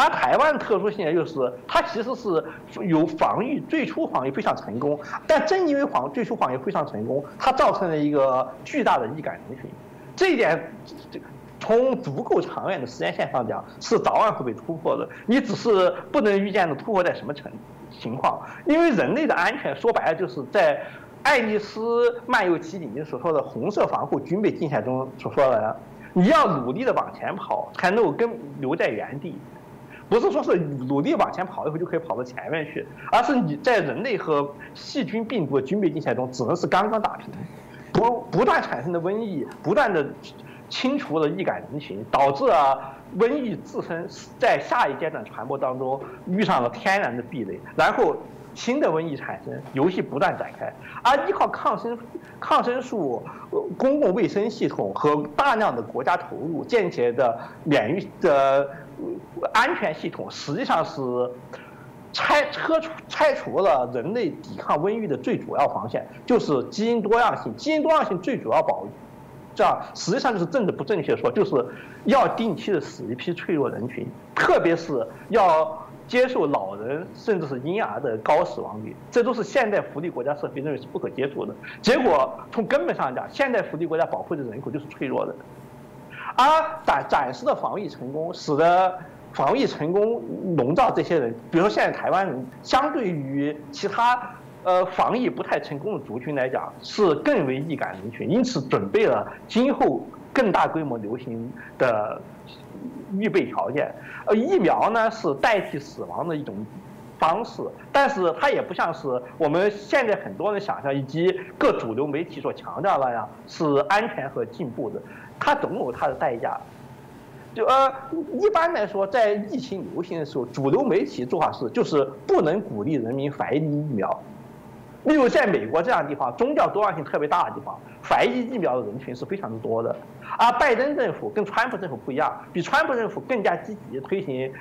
而台湾特殊性就是，它其实是有防御，最初防御非常成功，但正因为防最初防御非常成功，它造成了一个巨大的易感人群，这一点这，从足够长远的时间线上讲，是早晚会被突破的。你只是不能预见的突破在什么程情况，因为人类的安全说白了就是在爱丽丝漫游记里所说的红色防护军备竞赛中所说的，你要努力的往前跑，才能够跟留在原地。不是说是努力往前跑一会就可以跑到前面去，而是你在人类和细菌、病毒的军备竞赛中，只能是刚刚打平，不不断产生的瘟疫，不断的清除了易感人群，导致啊瘟疫自身在下一阶段传播当中遇上了天然的壁垒，然后新的瘟疫产生，游戏不断展开，而依靠抗生抗生素、公共卫生系统和大量的国家投入建起来的免疫的。安全系统实际上是拆拆除拆除了人类抵抗瘟疫的最主要防线，就是基因多样性。基因多样性最主要保，这样实际上就是政治不正确说，就是要定期的死一批脆弱人群，特别是要接受老人甚至是婴儿的高死亡率，这都是现代福利国家社会认为是不可接受的。结果从根本上讲，现代福利国家保护的人口就是脆弱的。而展展示的防疫成功，使得防疫成功笼罩这些人。比如说，现在台湾人相对于其他呃防疫不太成功的族群来讲，是更为易感人群，因此准备了今后更大规模流行的预备条件。呃，疫苗呢是代替死亡的一种方式，但是它也不像是我们现在很多人想象以及各主流媒体所强调那样是安全和进步的。它总有它的代价，就呃，一般来说，在疫情流行的时候，主流媒体做法是，就是不能鼓励人民怀疑疫苗，例如在美国这样的地方，宗教多样性特别大的地方，怀疑疫苗的人群是非常之多的。而拜登政府跟川普政府不一样，比川普政府更加积极推行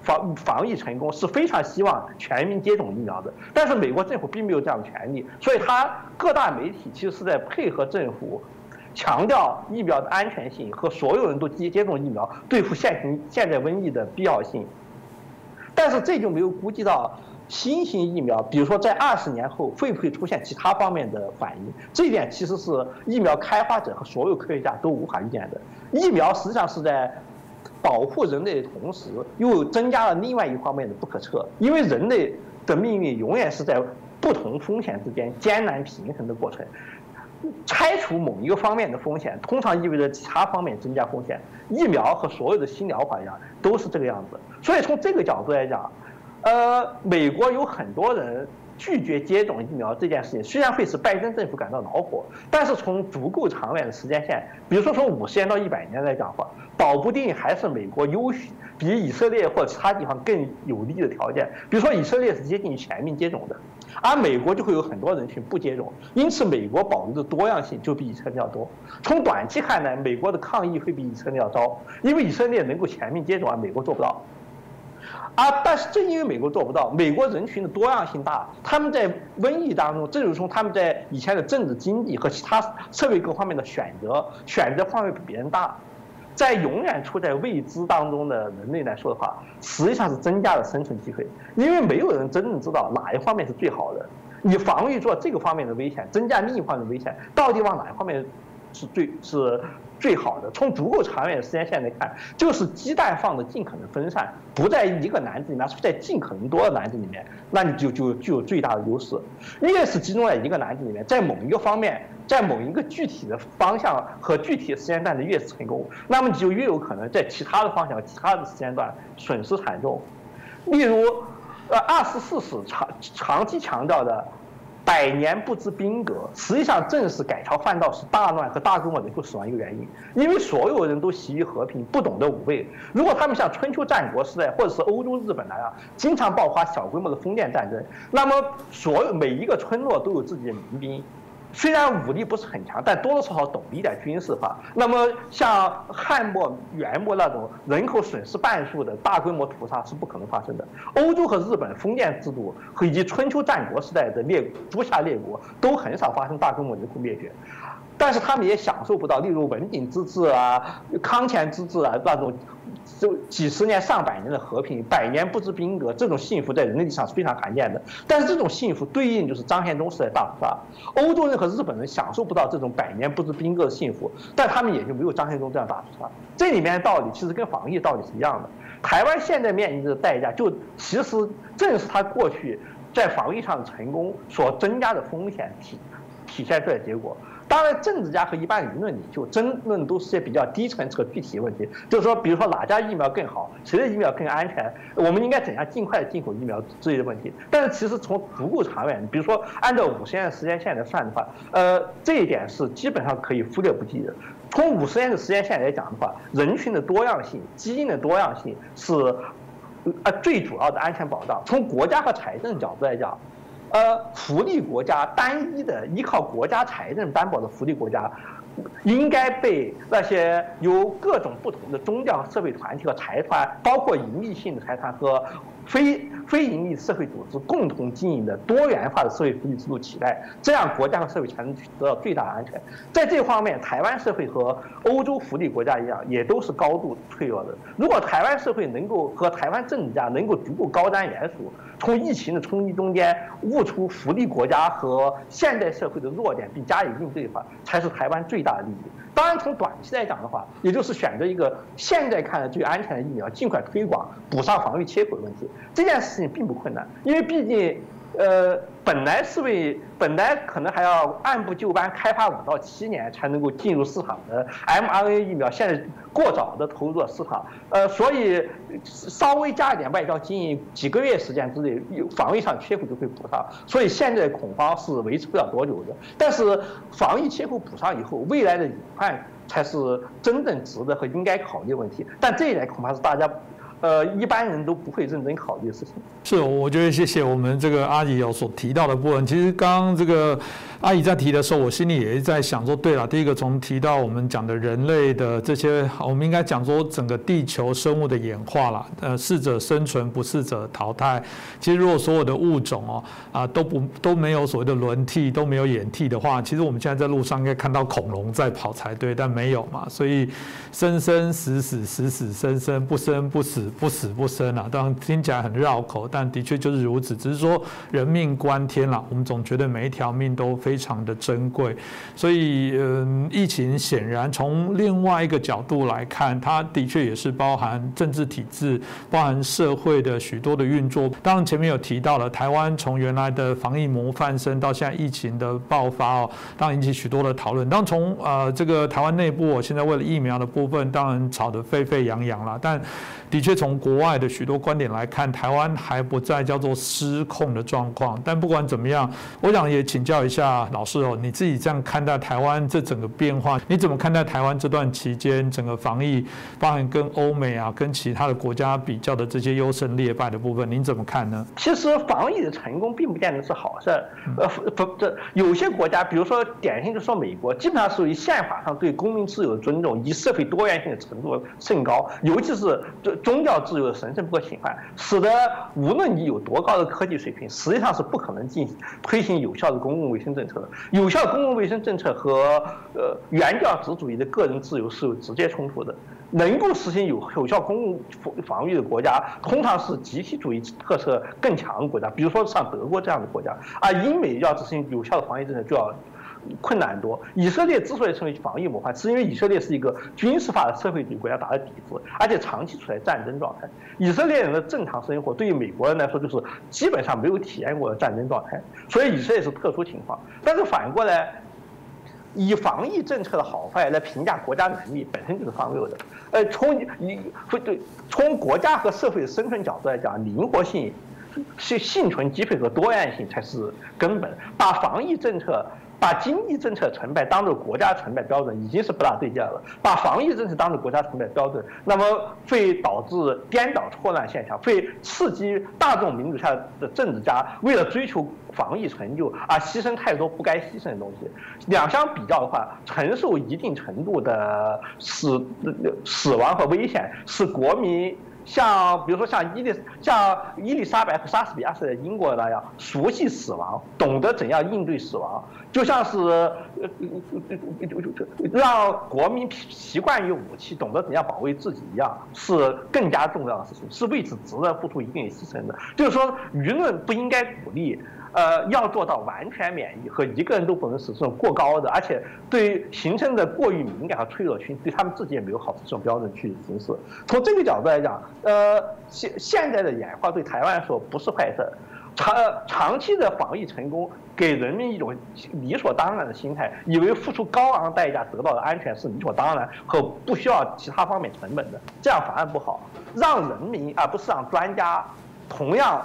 防防疫成功，是非常希望全民接种疫苗的。但是美国政府并没有这样的权利，所以他各大媒体其实是在配合政府，强调疫苗的安全性和所有人都接接种疫苗对付现行现在瘟疫的必要性。但是这就没有估计到新型疫苗，比如说在二十年后会不会出现其他方面的反应？这一点其实是疫苗开发者和所有科学家都无法预见的。疫苗实际上是在保护人类的同时，又增加了另外一方面的不可测，因为人类的命运永远是在不同风险之间艰难平衡的过程。拆除某一个方面的风险，通常意味着其他方面增加风险。疫苗和所有的新疗法一样，都是这个样子。所以从这个角度来讲，呃，美国有很多人拒绝接种疫苗这件事情，虽然会使拜登政府感到恼火，但是从足够长远的时间线，比如说从五十年到一百年来讲话，保不定还是美国优许比以色列或其他地方更有利的条件。比如说以色列是接近全民接种的。而美国就会有很多人群不接种，因此美国保留的多样性就比以色列要多。从短期看来，美国的抗疫会比以色列要糟，因为以色列能够全民接种，而美国做不到。啊但是正因为美国做不到，美国人群的多样性大，他们在瘟疫当中，正如从他们在以前的政治、经济和其他社会各方面的选择，选择范围比别人大。在永远处在未知当中的人类来说的话，实际上是增加了生存机会，因为没有人真正知道哪一方面是最好的。你防御做这个方面的危险，增加另一方面的危险，到底往哪一方面是最 是？最好的，从足够长远的时间线来看，就是鸡蛋放的尽可能分散，不在一个篮子里面，是在尽可能多的篮子里面，那你就就具有最大的优势。越是集中在一个篮子里面，在某一个方面，在某一个具体的方向和具体的时间段的越是成功，那么你就越有可能在其他的方向、其他的时间段损失惨重。例如，呃，二十四史长长期强调的。百年不知兵革，实际上正是改朝换代是大乱和大规模人口死亡一个原因。因为所有人都习于和平，不懂得武备。如果他们像春秋战国时代或者是欧洲日本那样，经常爆发小规模的封建战争，那么所有每一个村落都有自己的民兵。虽然武力不是很强，但多多少少懂一点军事化。那么像汉末、元末那种人口损失半数的大规模屠杀是不可能发生的。欧洲和日本封建制度以及春秋战国时代的列诸夏列国都很少发生大规模人口灭绝，但是他们也享受不到，例如文景之治啊、康乾之治啊那种。就几十年、上百年的和平，百年不知兵革，这种幸福在人类历史上是非常罕见的。但是这种幸福对应就是张献忠时代大屠杀，欧洲人和日本人享受不到这种百年不知兵革的幸福，但他们也就没有张献忠这样大屠杀。这里面的道理其实跟防疫道理是一样的。台湾现在面临的代价，就其实正是他过去在防疫上的成功所增加的风险体体现出来的结果。当然，政治家和一般舆论领袖争论都是些比较低层次和具体问题，就是说，比如说哪家疫苗更好，谁的疫苗更安全，我们应该怎样尽快进口疫苗之类的问题。但是，其实从足够长远，比如说按照五十年的时间线来算的话，呃，这一点是基本上可以忽略不计的。从五十年的时间线来讲的话，人群的多样性、基因的多样性是，呃，最主要的安全保障。从国家和财政角度来讲。呃，福利国家单一的依靠国家财政担保的福利国家，应该被那些由各种不同的宗教社会团体和财团，包括盈利性的财团和。非非盈利社会组织共同经营的多元化的社会福利制度取代，这样国家和社会才能得到最大的安全。在这方面，台湾社会和欧洲福利国家一样，也都是高度脆弱的。如果台湾社会能够和台湾政治家能够足够高瞻远瞩，从疫情的冲击中间悟出福利国家和现代社会的弱点，并加以应对的话，才是台湾最大的利益。当然，从短期来讲的话，也就是选择一个现在看来最安全的疫苗，尽快推广，补上防御缺口的问题。这件事情并不困难，因为毕竟。呃，本来是为本来可能还要按部就班开发五到七年才能够进入市场的 mRNA 疫苗，现在过早的投入了市场，呃，所以稍微加一点外交经营，几个月时间之内，有防疫上缺口就会补上。所以现在恐慌是维持不了多久的。但是防疫缺口补上以后，未来的隐患才是真正值得和应该考虑问题。但这一点恐怕是大家。呃，一般人都不会认真考虑的事情。是，我觉得谢谢我们这个阿姨有所提到的部分。其实刚刚这个阿姨在提的时候，我心里也是在想说，对了，第一个从提到我们讲的人类的这些，我们应该讲说整个地球生物的演化了。呃，适者生存，不适者淘汰。其实如果所有的物种哦啊都不都没有所谓的轮替，都没有演替的话，其实我们现在在路上应该看到恐龙在跑才对，但没有嘛。所以生生死死，死死生生，不生不死。不死不生啊，当然听起来很绕口，但的确就是如此。只是说人命关天了，我们总觉得每一条命都非常的珍贵。所以，嗯，疫情显然从另外一个角度来看，它的确也是包含政治体制、包含社会的许多的运作。当然前面有提到了，台湾从原来的防疫模范生到现在疫情的爆发哦，当然引起许多的讨论。当然从呃这个台湾内部，现在为了疫苗的部分，当然吵得沸沸扬扬了，但。的确，从国外的许多观点来看，台湾还不在叫做失控的状况。但不管怎么样，我想也请教一下老师哦，你自己这样看待台湾这整个变化，你怎么看待台湾这段期间整个防疫，包含跟欧美啊、跟其他的国家比较的这些优胜劣败的部分，您怎么看呢？其实防疫的成功并不见得是好事。呃，不，这有些国家，比如说典型的说美国，基本上属于宪法上对公民自由的尊重，以及社会多元性的程度甚高，尤其是对。宗教自由的神圣不可侵犯，使得无论你有多高的科技水平，实际上是不可能进行推行有效的公共卫生政策的。有效公共卫生政策和呃原教旨主义的个人自由是有直接冲突的。能够实行有有效公共防御的国家，通常是集体主义特色更强的国家，比如说像德国这样的国家。而英美要执行有效的防疫政策，就要。困难多。以色列之所以成为防疫模范，是因为以色列是一个军事化的社会主义国家打的底子，而且长期处在战争状态。以色列人的正常生活，对于美国人来说，就是基本上没有体验过的战争状态。所以以色列是特殊情况。但是反过来，以防疫政策的好坏来评价国家能力，本身就是荒谬的。呃，从你会对从国家和社会的生存角度来讲，灵活性、是幸存机会和多样性才是根本。把防疫政策。把经济政策成败当做国家成败标准，已经是不大对劲了。把防疫政策当做国家成败标准，那么会导致颠倒错乱现象，会刺激大众民主下的政治家为了追求防疫成就而牺牲太多不该牺牲的东西。两相比较的话，承受一定程度的死死亡和危险，是国民。像比如说像伊丽像伊丽莎白和莎士比亚是英国那样熟悉死亡，懂得怎样应对死亡，就像是让国民习惯于武器，懂得怎样保卫自己一样，是更加重要的事情，是为此值得付出一定牺牲的。就是说，舆论不应该鼓励。呃，要做到完全免疫和一个人都不能死这种过高的，而且对形成的过于敏感和脆弱群，对他们自己也没有好处这种标准去行事。从这个角度来讲，呃，现现在的演化对台湾来说不是坏事。长长期的防疫成功，给人民一种理所当然的心态，以为付出高昂代价得到的安全是理所当然和不需要其他方面成本的，这样反而不好。让人民而不是让专家，同样。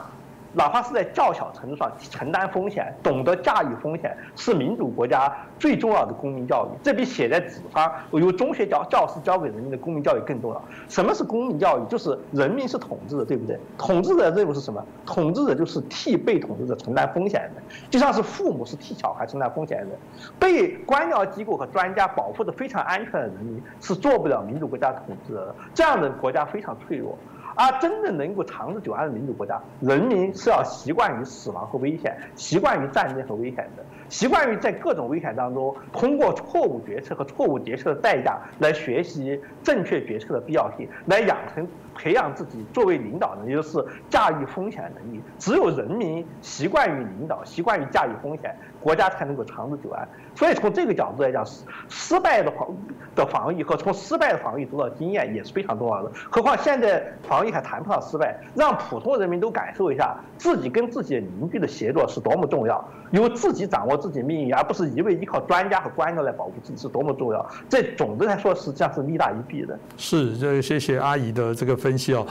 哪怕是在较小程度上承担风险、懂得驾驭风险，是民主国家最重要的公民教育。这比写在纸上由中学教教师教给人民的公民教育更重要。什么是公民教育？就是人民是统治的，对不对？统治者任务是什么？统治者就是替被统治者承担风险的，就像是父母是替小孩承担风险的。被官僚机构和专家保护的非常安全的人民是做不了民主国家统治的。这样的国家非常脆弱。而真正能够长治久安的民主国家，人民是要习惯于死亡和危险，习惯于战争和危险的，习惯于在各种危险当中，通过错误决策和错误决策的代价来学习正确决策的必要性，来养成培养自己作为领导人，也就是驾驭风险能力。只有人民习惯于领导，习惯于驾驭风险。国家才能够长治久安，所以从这个角度来讲，失败的防的防御和从失败的防御得到经验也是非常重要的。何况现在防御还谈不上失败，让普通人民都感受一下自己跟自己的邻居的协作是多么重要，由自己掌握自己命运，而不是一味依靠专家和官僚来保护自己是多么重要。这总的来说实际上是利大于弊的。是，这谢谢阿姨的这个分析哦。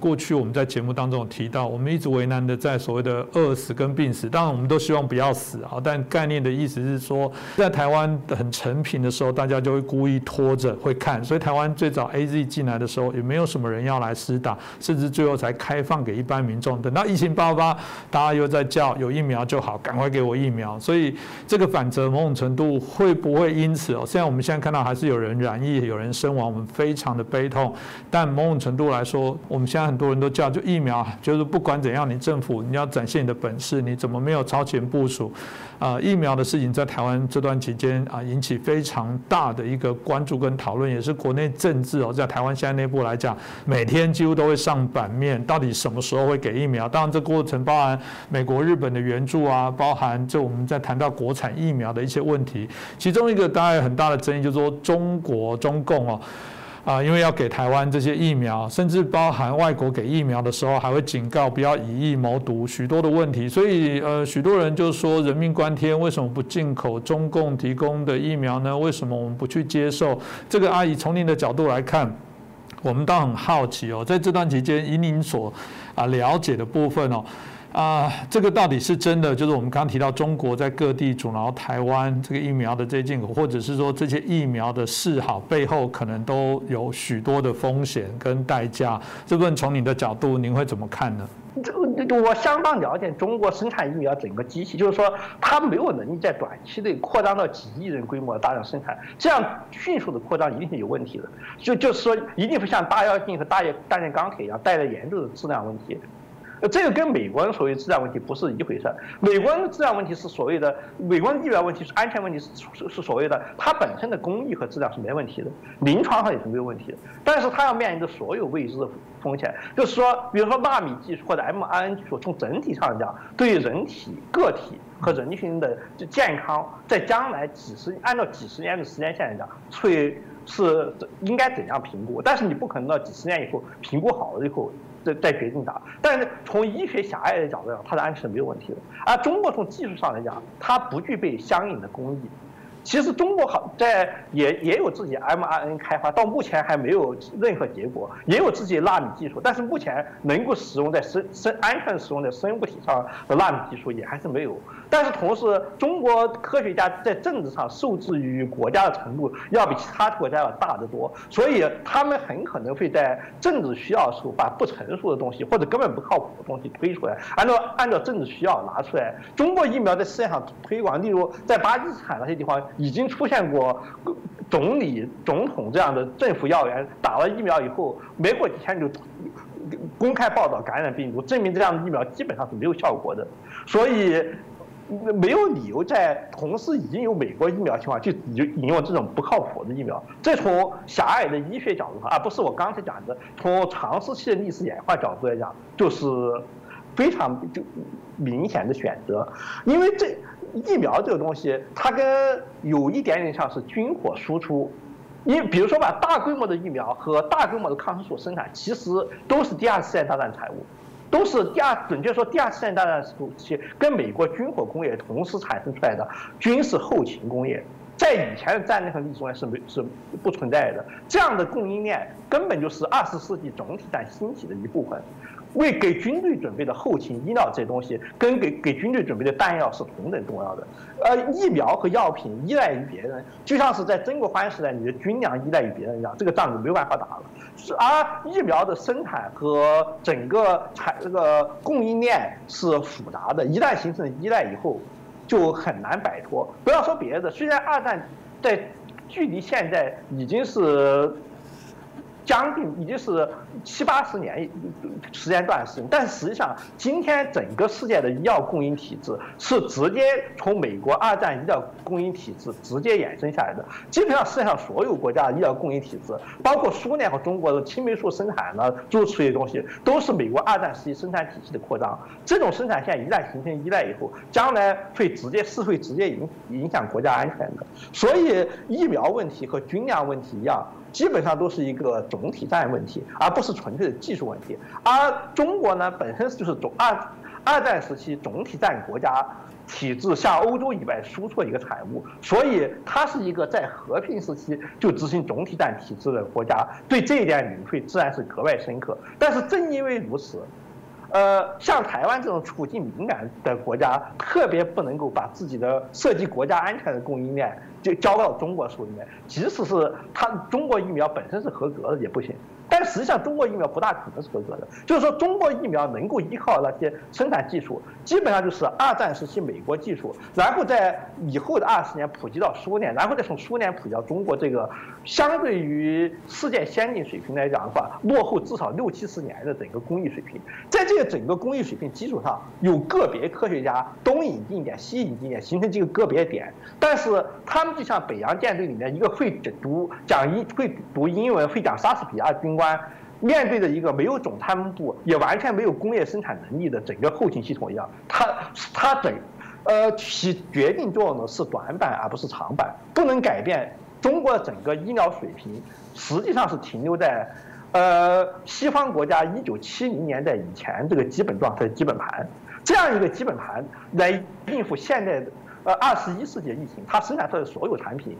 过去我们在节目当中有提到，我们一直为难的在所谓的饿死跟病死，当然我们都希望不要死啊，但概念的意思是说，在台湾很成品的时候，大家就会故意拖着会看，所以台湾最早 A Z 进来的时候，也没有什么人要来施打，甚至最后才开放给一般民众。等到疫情爆发，大家又在叫有疫苗就好，赶快给我疫苗。所以这个反折某种程度会不会因此哦？虽然我们现在看到还是有人染疫、有人身亡，我们非常的悲痛，但某种程度来说，我们现在很多人都叫就疫苗，就是不管怎样，你政府你要展现你的本事，你怎么没有超前部署？啊，疫苗的事情在台湾这段期间啊，引起非常大的一个关注跟讨论，也是国内政治哦，在台湾现在内部来讲，每天几乎都会上版面。到底什么时候会给疫苗？当然，这过程包含美国、日本的援助啊，包含就我们在谈到国产疫苗的一些问题。其中一个当然很大的争议，就是说中国中共哦。啊，因为要给台湾这些疫苗，甚至包含外国给疫苗的时候，还会警告不要以疫谋毒，许多的问题。所以，呃，许多人就说人命关天，为什么不进口中共提供的疫苗呢？为什么我们不去接受？这个阿姨从您的角度来看，我们倒很好奇哦，在这段期间，以您所啊了解的部分哦。啊，这个到底是真的？就是我们刚刚提到中国在各地阻挠台湾这个疫苗的这些进口，或者是说这些疫苗的示好背后，可能都有许多的风险跟代价。这部分从你的角度，您会怎么看呢？这我相当了解中国生产疫苗整个机器，就是说它没有能力在短期内扩张到几亿人规模的大量生产，这样迅速的扩张一定是有问题的。就就是说，一定会像大跃进和大液大炼钢铁一样，带来严重的质量问题。这个跟美国人所谓质量问题不是一回事。美国人的质量问题是所谓的，美国人医疗问题是安全问题，是是是所谓的，它本身的工艺和质量是没问题的，临床上也是没有问题的。但是它要面临着所有未知的风险，就是说，比如说纳米技术或者 MRN 技术，从整体上讲，对于人体个体和人群的健康，在将来几十按照几十年的时间线来讲，会是应该怎样评估？但是你不可能到几十年以后评估好了以后。再再决定打，但是从医学狭隘的角度讲，它的安全是没有问题的。而中国从技术上来讲，它不具备相应的工艺。其实中国好在也也有自己 M R N 开发，到目前还没有任何结果，也有自己纳米技术，但是目前能够使用在生生安全使用的生物体上的纳米技术也还是没有。但是同时，中国科学家在政治上受制于国家的程度要比其他国家要大得多，所以他们很可能会在政治需要的时候把不成熟的东西或者根本不靠谱的东西推出来，按照按照政治需要拿出来。中国疫苗在世界上推广，例如在巴基斯坦那些地方。已经出现过总理、总统这样的政府要员打了疫苗以后，没过几天就公开报道感染病毒，证明这样的疫苗基本上是没有效果的。所以没有理由在同时已经有美国疫苗情况去引引用这种不靠谱的疫苗。这从狭隘的医学角度上，而不是我刚才讲的从长时期的历史演化角度来讲，就是非常就明显的选择，因为这。疫苗这个东西，它跟有一点点像是军火输出，你比如说吧，大规模的疫苗和大规模的抗生素生产，其实都是第二次世界大战产物，都是第二，准确说第二次世界大战时期跟美国军火工业同时产生出来的军事后勤工业，在以前的战略和历史中是没是不存在的，这样的供应链根本就是二十世纪总体战兴起的一部分。为给军队准备的后勤医疗这些东西，跟给给军队准备的弹药是同等重要的。呃，疫苗和药品依赖于别人，就像是在曾国藩时代，你的军粮依赖于别人一样，这个仗就没有办法打了。而疫苗的生产和整个产这个供应链是复杂的，一旦形成依赖以后，就很难摆脱。不要说别的，虽然二战在距离现在已经是。将近已经是七八十年时间段的事情，但实际上，今天整个世界的医药供应体制是直接从美国二战医药供应体制直接衍生下来的。基本上世界上所有国家的医药供应体制，包括苏联和中国的青霉素生产呢，诸如此类东西，都是美国二战时期生产体系的扩张。这种生产线一旦形成依赖以后，将来会直接是会直接影影响国家安全的。所以，疫苗问题和军粮问题一样。基本上都是一个总体战问题，而不是纯粹的技术问题。而中国呢，本身就是总二二战时期总体战国家，体制向欧洲以外输出的一个产物，所以它是一个在和平时期就执行总体战体制的国家，对这一点领会自然是格外深刻。但是正因为如此，呃，像台湾这种处境敏感的国家，特别不能够把自己的涉及国家安全的供应链就交到中国手里面，即使是他中国疫苗本身是合格的也不行。但实际上，中国疫苗不大可能是合格的。就是说，中国疫苗能够依靠那些生产技术，基本上就是二战时期美国技术，然后在以后的二十年普及到苏联，然后再从苏联普及到中国。这个相对于世界先进水平来讲的话，落后至少六七十年的整个工艺水平。在这个整个工艺水平基础上，有个别科学家东引进一点，西引进一点，形成这个个别点。但是他们就像北洋舰队里面一个会读讲英会读英文、会讲莎士比亚军。关面对着一个没有总参谋部，也完全没有工业生产能力的整个后勤系统一样，它它整，呃起决定作用的是短板而不是长板，不能改变中国整个医疗水平，实际上是停留在，呃西方国家一九七零年代以前这个基本状态基本盘，这样一个基本盘来应付现在的呃二十一世纪疫情，它生产出来的所有产品。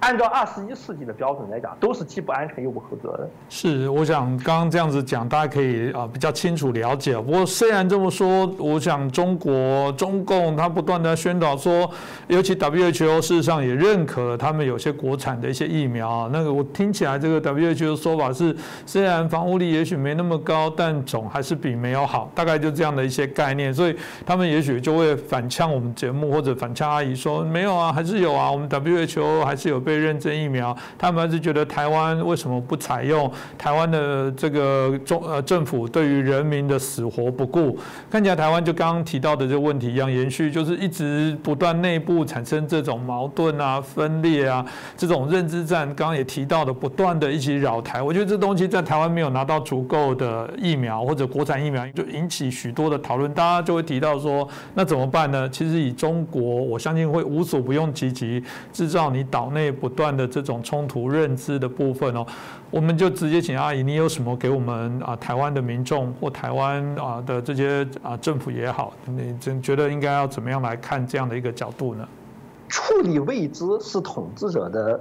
按照二十一世纪的标准来讲，都是既不安全又不合格的。是，我想刚刚这样子讲，大家可以啊比较清楚了解。不过虽然这么说，我想中国中共他不断的宣导说，尤其 WHO 事实上也认可了他们有些国产的一些疫苗。那个我听起来这个 WHO 的说法是，虽然防护力也许没那么高，但总还是比没有好，大概就这样的一些概念。所以他们也许就会反呛我们节目，或者反呛阿姨说，没有啊，还是有啊，我们 WHO 还是有被。认证疫苗，他们还是觉得台湾为什么不采用？台湾的这个中呃政府对于人民的死活不顾，看起来台湾就刚刚提到的这个问题一样延续，就是一直不断内部产生这种矛盾啊、分裂啊，这种认知战。刚刚也提到的，不断的一起扰台。我觉得这东西在台湾没有拿到足够的疫苗或者国产疫苗，就引起许多的讨论。大家就会提到说，那怎么办呢？其实以中国，我相信会无所不用其极，制造你岛内。不断的这种冲突认知的部分哦，我们就直接请阿姨，你有什么给我们啊台湾的民众或台湾啊的这些啊政府也好，你真觉得应该要怎么样来看这样的一个角度呢？处理未知是统治者的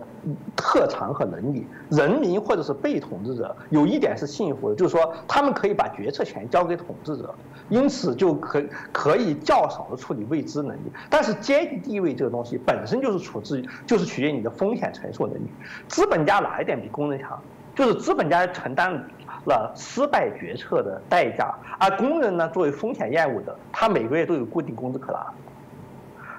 特长和能力，人民或者是被统治者有一点是幸福的，就是说他们可以把决策权交给统治者，因此就可可以较少的处理未知能力。但是阶级地位这个东西本身就是处置，就是取决于你的风险承受能力。资本家哪一点比工人强？就是资本家承担了失败决策的代价，而工人呢，作为风险厌恶的，他每个月都有固定工资可拿。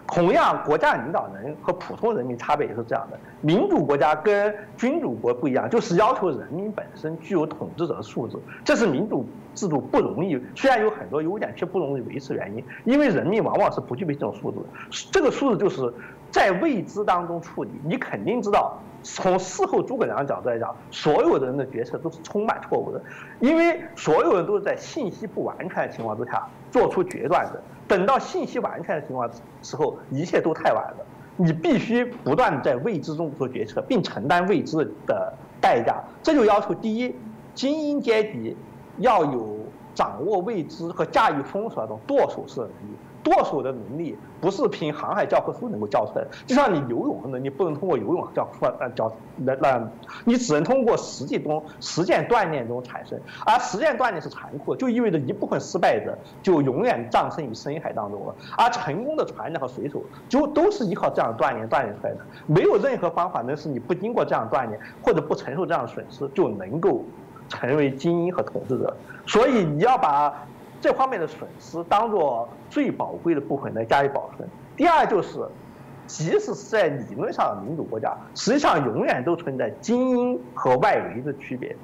同样，国家领导人和普通人民差别也是这样的。民主国家跟君主国不一样，就是要求人民本身具有统治者的素质，这是民主制度不容易，虽然有很多优点，却不容易维持原因。因为人民往往是不具备这种素质，这个素质就是在未知当中处理。你肯定知道，从事后诸葛亮角度来讲，所有的人的决策都是充满错误的，因为所有人都是在信息不完全的情况之下做出决断的。等到信息完全的情况时候，一切都太晚了。你必须不断在未知中做决策，并承担未知的代价。这就要求第一，精英阶级要有掌握未知和驾驭风索那种舵手式的能力。舵手的能力不是凭航海教科书能够教出来的，就像你游泳的能力不能通过游泳教科呃教来来，你只能通过实际中实践锻炼中产生，而实践锻炼是残酷的，就意味着一部分失败者就永远葬身于深海当中了，而成功的船长和水手就都是依靠这样锻炼锻炼出来的，没有任何方法能使你不经过这样锻炼或者不承受这样的损失就能够成为精英和统治者，所以你要把。这方面的损失当做最宝贵的部分来加以保存。第二就是，即使是在理论上民主国家，实际上永远都存在精英和外围的区别。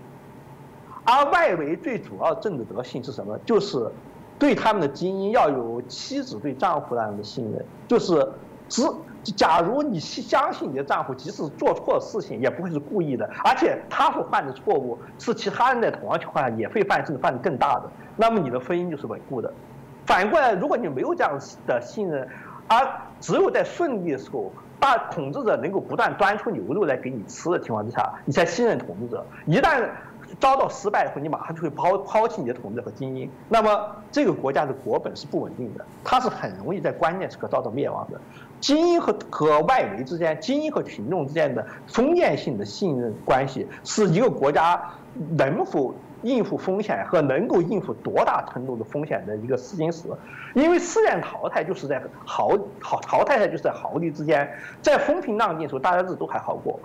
而外围最主要政治德性是什么？就是对他们的精英要有妻子对丈夫那样的信任，就是只。假如你相信你的丈夫，即使做错事情，也不会是故意的，而且他所犯的错误是其他人在同样情况下也会犯，甚至犯的更大的，那么你的婚姻就是稳固的。反过来，如果你没有这样的信任，而只有在顺利的时候，大统治者能够不断端出牛肉来给你吃的情况之下，你才信任统治者。一旦遭到失败以后，你马上就会抛抛弃你的统治和精英，那么这个国家的国本是不稳定的，它是很容易在关键时刻遭到灭亡的。精英和和外围之间，精英和群众之间的封建性的信任关系，是一个国家能否应付风险和能够应付多大程度的风险的一个试金石。因为自然淘汰就是在豪好淘汰就是在豪敌之间，在风平浪静的时候，大家日子都还好过。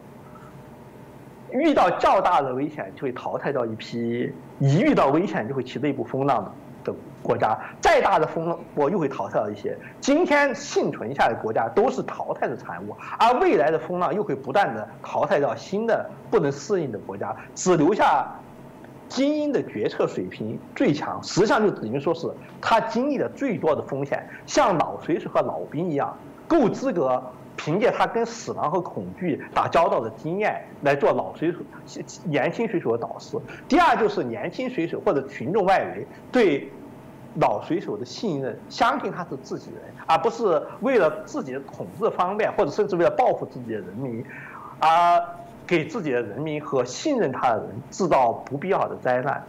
遇到较大的危险，就会淘汰掉一批；一遇到危险，就会起内部风浪的的国家。再大的风波，又会淘汰掉一些。今天幸存下的国家都是淘汰的产物，而未来的风浪又会不断的淘汰掉新的不能适应的国家，只留下精英的决策水平最强。实际上就等于说是他经历了最多的风险，像老水手和老兵一样，够资格。凭借他跟死亡和恐惧打交道的经验来做老水手、年轻水手的导师。第二就是年轻水手或者群众外围对老水手的信任，相信他是自己人，而不是为了自己的统治方便或者甚至为了报复自己的人民，而给自己的人民和信任他的人制造不必要的灾难。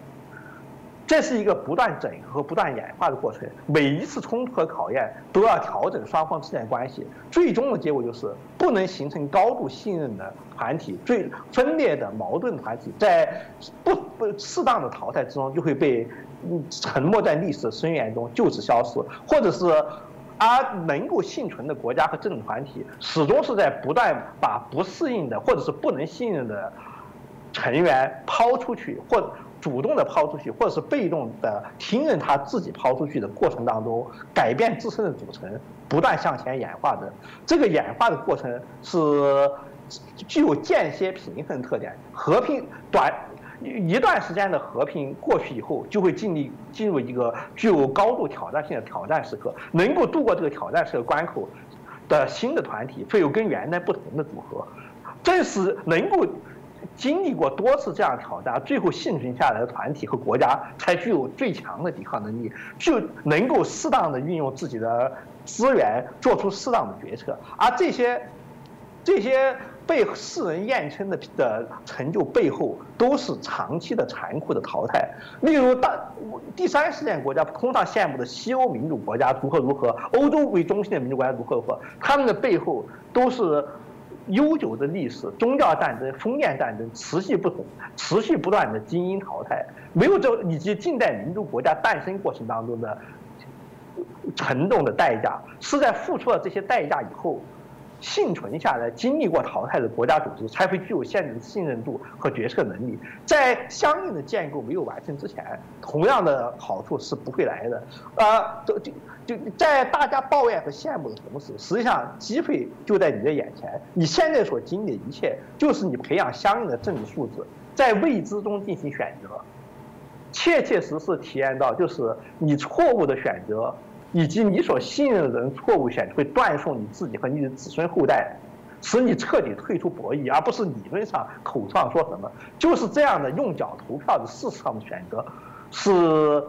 这是一个不断整合、不断演化的过程。每一次冲突和考验都要调整双方之间的关系，最终的结果就是不能形成高度信任的团体，最分裂的矛盾团体，在不不适当的淘汰之中就会被嗯沉没在历史的深渊中，就此消失，或者是而能够幸存的国家和政治团体，始终是在不断把不适应的或者是不能信任的成员抛出去，或。主动的抛出去，或者是被动的听任他自己抛出去的过程当中，改变自身的组成，不断向前演化的这个演化的过程是具有间歇平衡特点。和平短一段时间的和平过去以后，就会经历进入一个具有高度挑战性的挑战时刻。能够度过这个挑战时刻关口的新的团体，会有跟原来不同的组合。正是能够。经历过多次这样挑战，最后幸存下来的团体和国家才具有最强的抵抗能力，就能够适当的运用自己的资源，做出适当的决策。而这些这些被世人艳称的的成就背后，都是长期的残酷的淘汰。例如，大第三世界国家通常羡慕的西欧民主国家如何如何，欧洲为中心的民主国家如何如何，他们的背后都是。悠久的历史，宗教战争、封建战争持续不同，持续不断的精英淘汰，没有这以及近代民主国家诞生过程当中的沉重的代价，是在付出了这些代价以后。幸存下来、经历过淘汰的国家组织，才会具有现在的信任度和决策能力。在相应的建构没有完成之前，同样的好处是不会来的。啊，就就就在大家抱怨和羡慕的同时，实际上机会就在你的眼前。你现在所经历的一切，就是你培养相应的政治素质，在未知中进行选择，切切实实体验到，就是你错误的选择。以及你所信任的人错误选择会断送你自己和你的子孙后代，使你彻底退出博弈，而不是理论上口上说什么，就是这样的用脚投票的事实上的选择，是。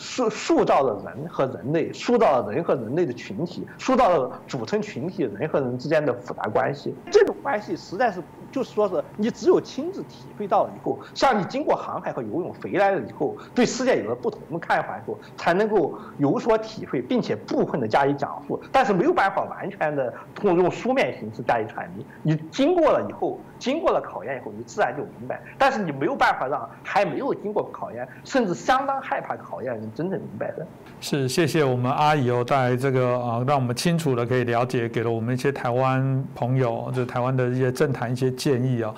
塑塑造了人和人类，塑造了人和人类的群体，塑造了组成群体人和人之间的复杂关系。这种关系实在是，就是说是你只有亲自体会到了以后，像你经过航海和游泳回来了以后，对世界有了不同的看法以后，才能够有所体会，并且部分的加以讲述。但是没有办法完全的通过用书面形式加以传递。你经过了以后，经过了考验以后，你自然就明白。但是你没有办法让还没有经过考验，甚至相当害怕考验。真正明白的，是谢谢我们阿姨哦带这个啊，让我们清楚的可以了解，给了我们一些台湾朋友，就台湾的一些政坛一些建议啊。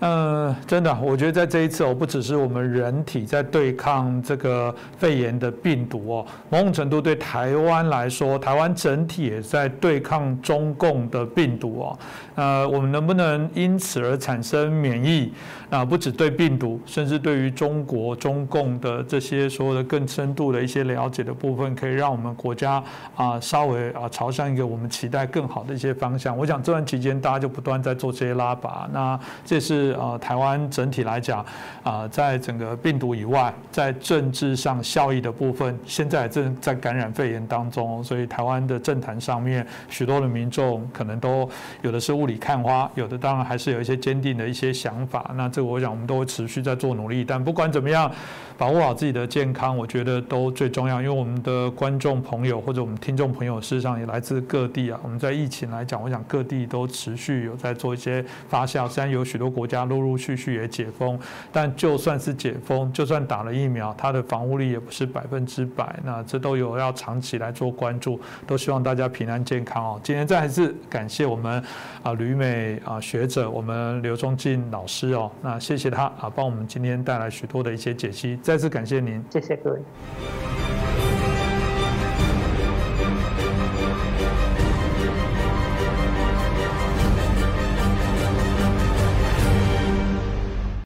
嗯，真的，我觉得在这一次哦，不只是我们人体在对抗这个肺炎的病毒哦，某种程度对台湾来说，台湾整体也在对抗中共的病毒哦。呃，我们能不能因此而产生免疫？啊，不止对病毒，甚至对于中国、中共的这些所有的更深度的一些了解的部分，可以让我们国家啊稍微啊朝向一个我们期待更好的一些方向。我想这段期间大家就不断在做这些拉拔，那这是。呃台湾整体来讲啊，在整个病毒以外，在政治上效益的部分，现在正在感染肺炎当中，所以台湾的政坛上面许多的民众可能都有的是雾里看花，有的当然还是有一些坚定的一些想法。那这个我想我们都会持续在做努力，但不管怎么样，把握好自己的健康，我觉得都最重要。因为我们的观众朋友或者我们听众朋友，事实上也来自各地啊。我们在疫情来讲，我想各地都持续有在做一些发酵。虽然有许多国家家陆陆续续也解封，但就算是解封，就算打了疫苗，它的防护力也不是百分之百。那这都有要长期来做关注，都希望大家平安健康哦。今天再次感谢我们啊旅美啊学者，我们刘忠进老师哦，那谢谢他啊，帮我们今天带来许多的一些解析。再次感谢您，谢谢各位。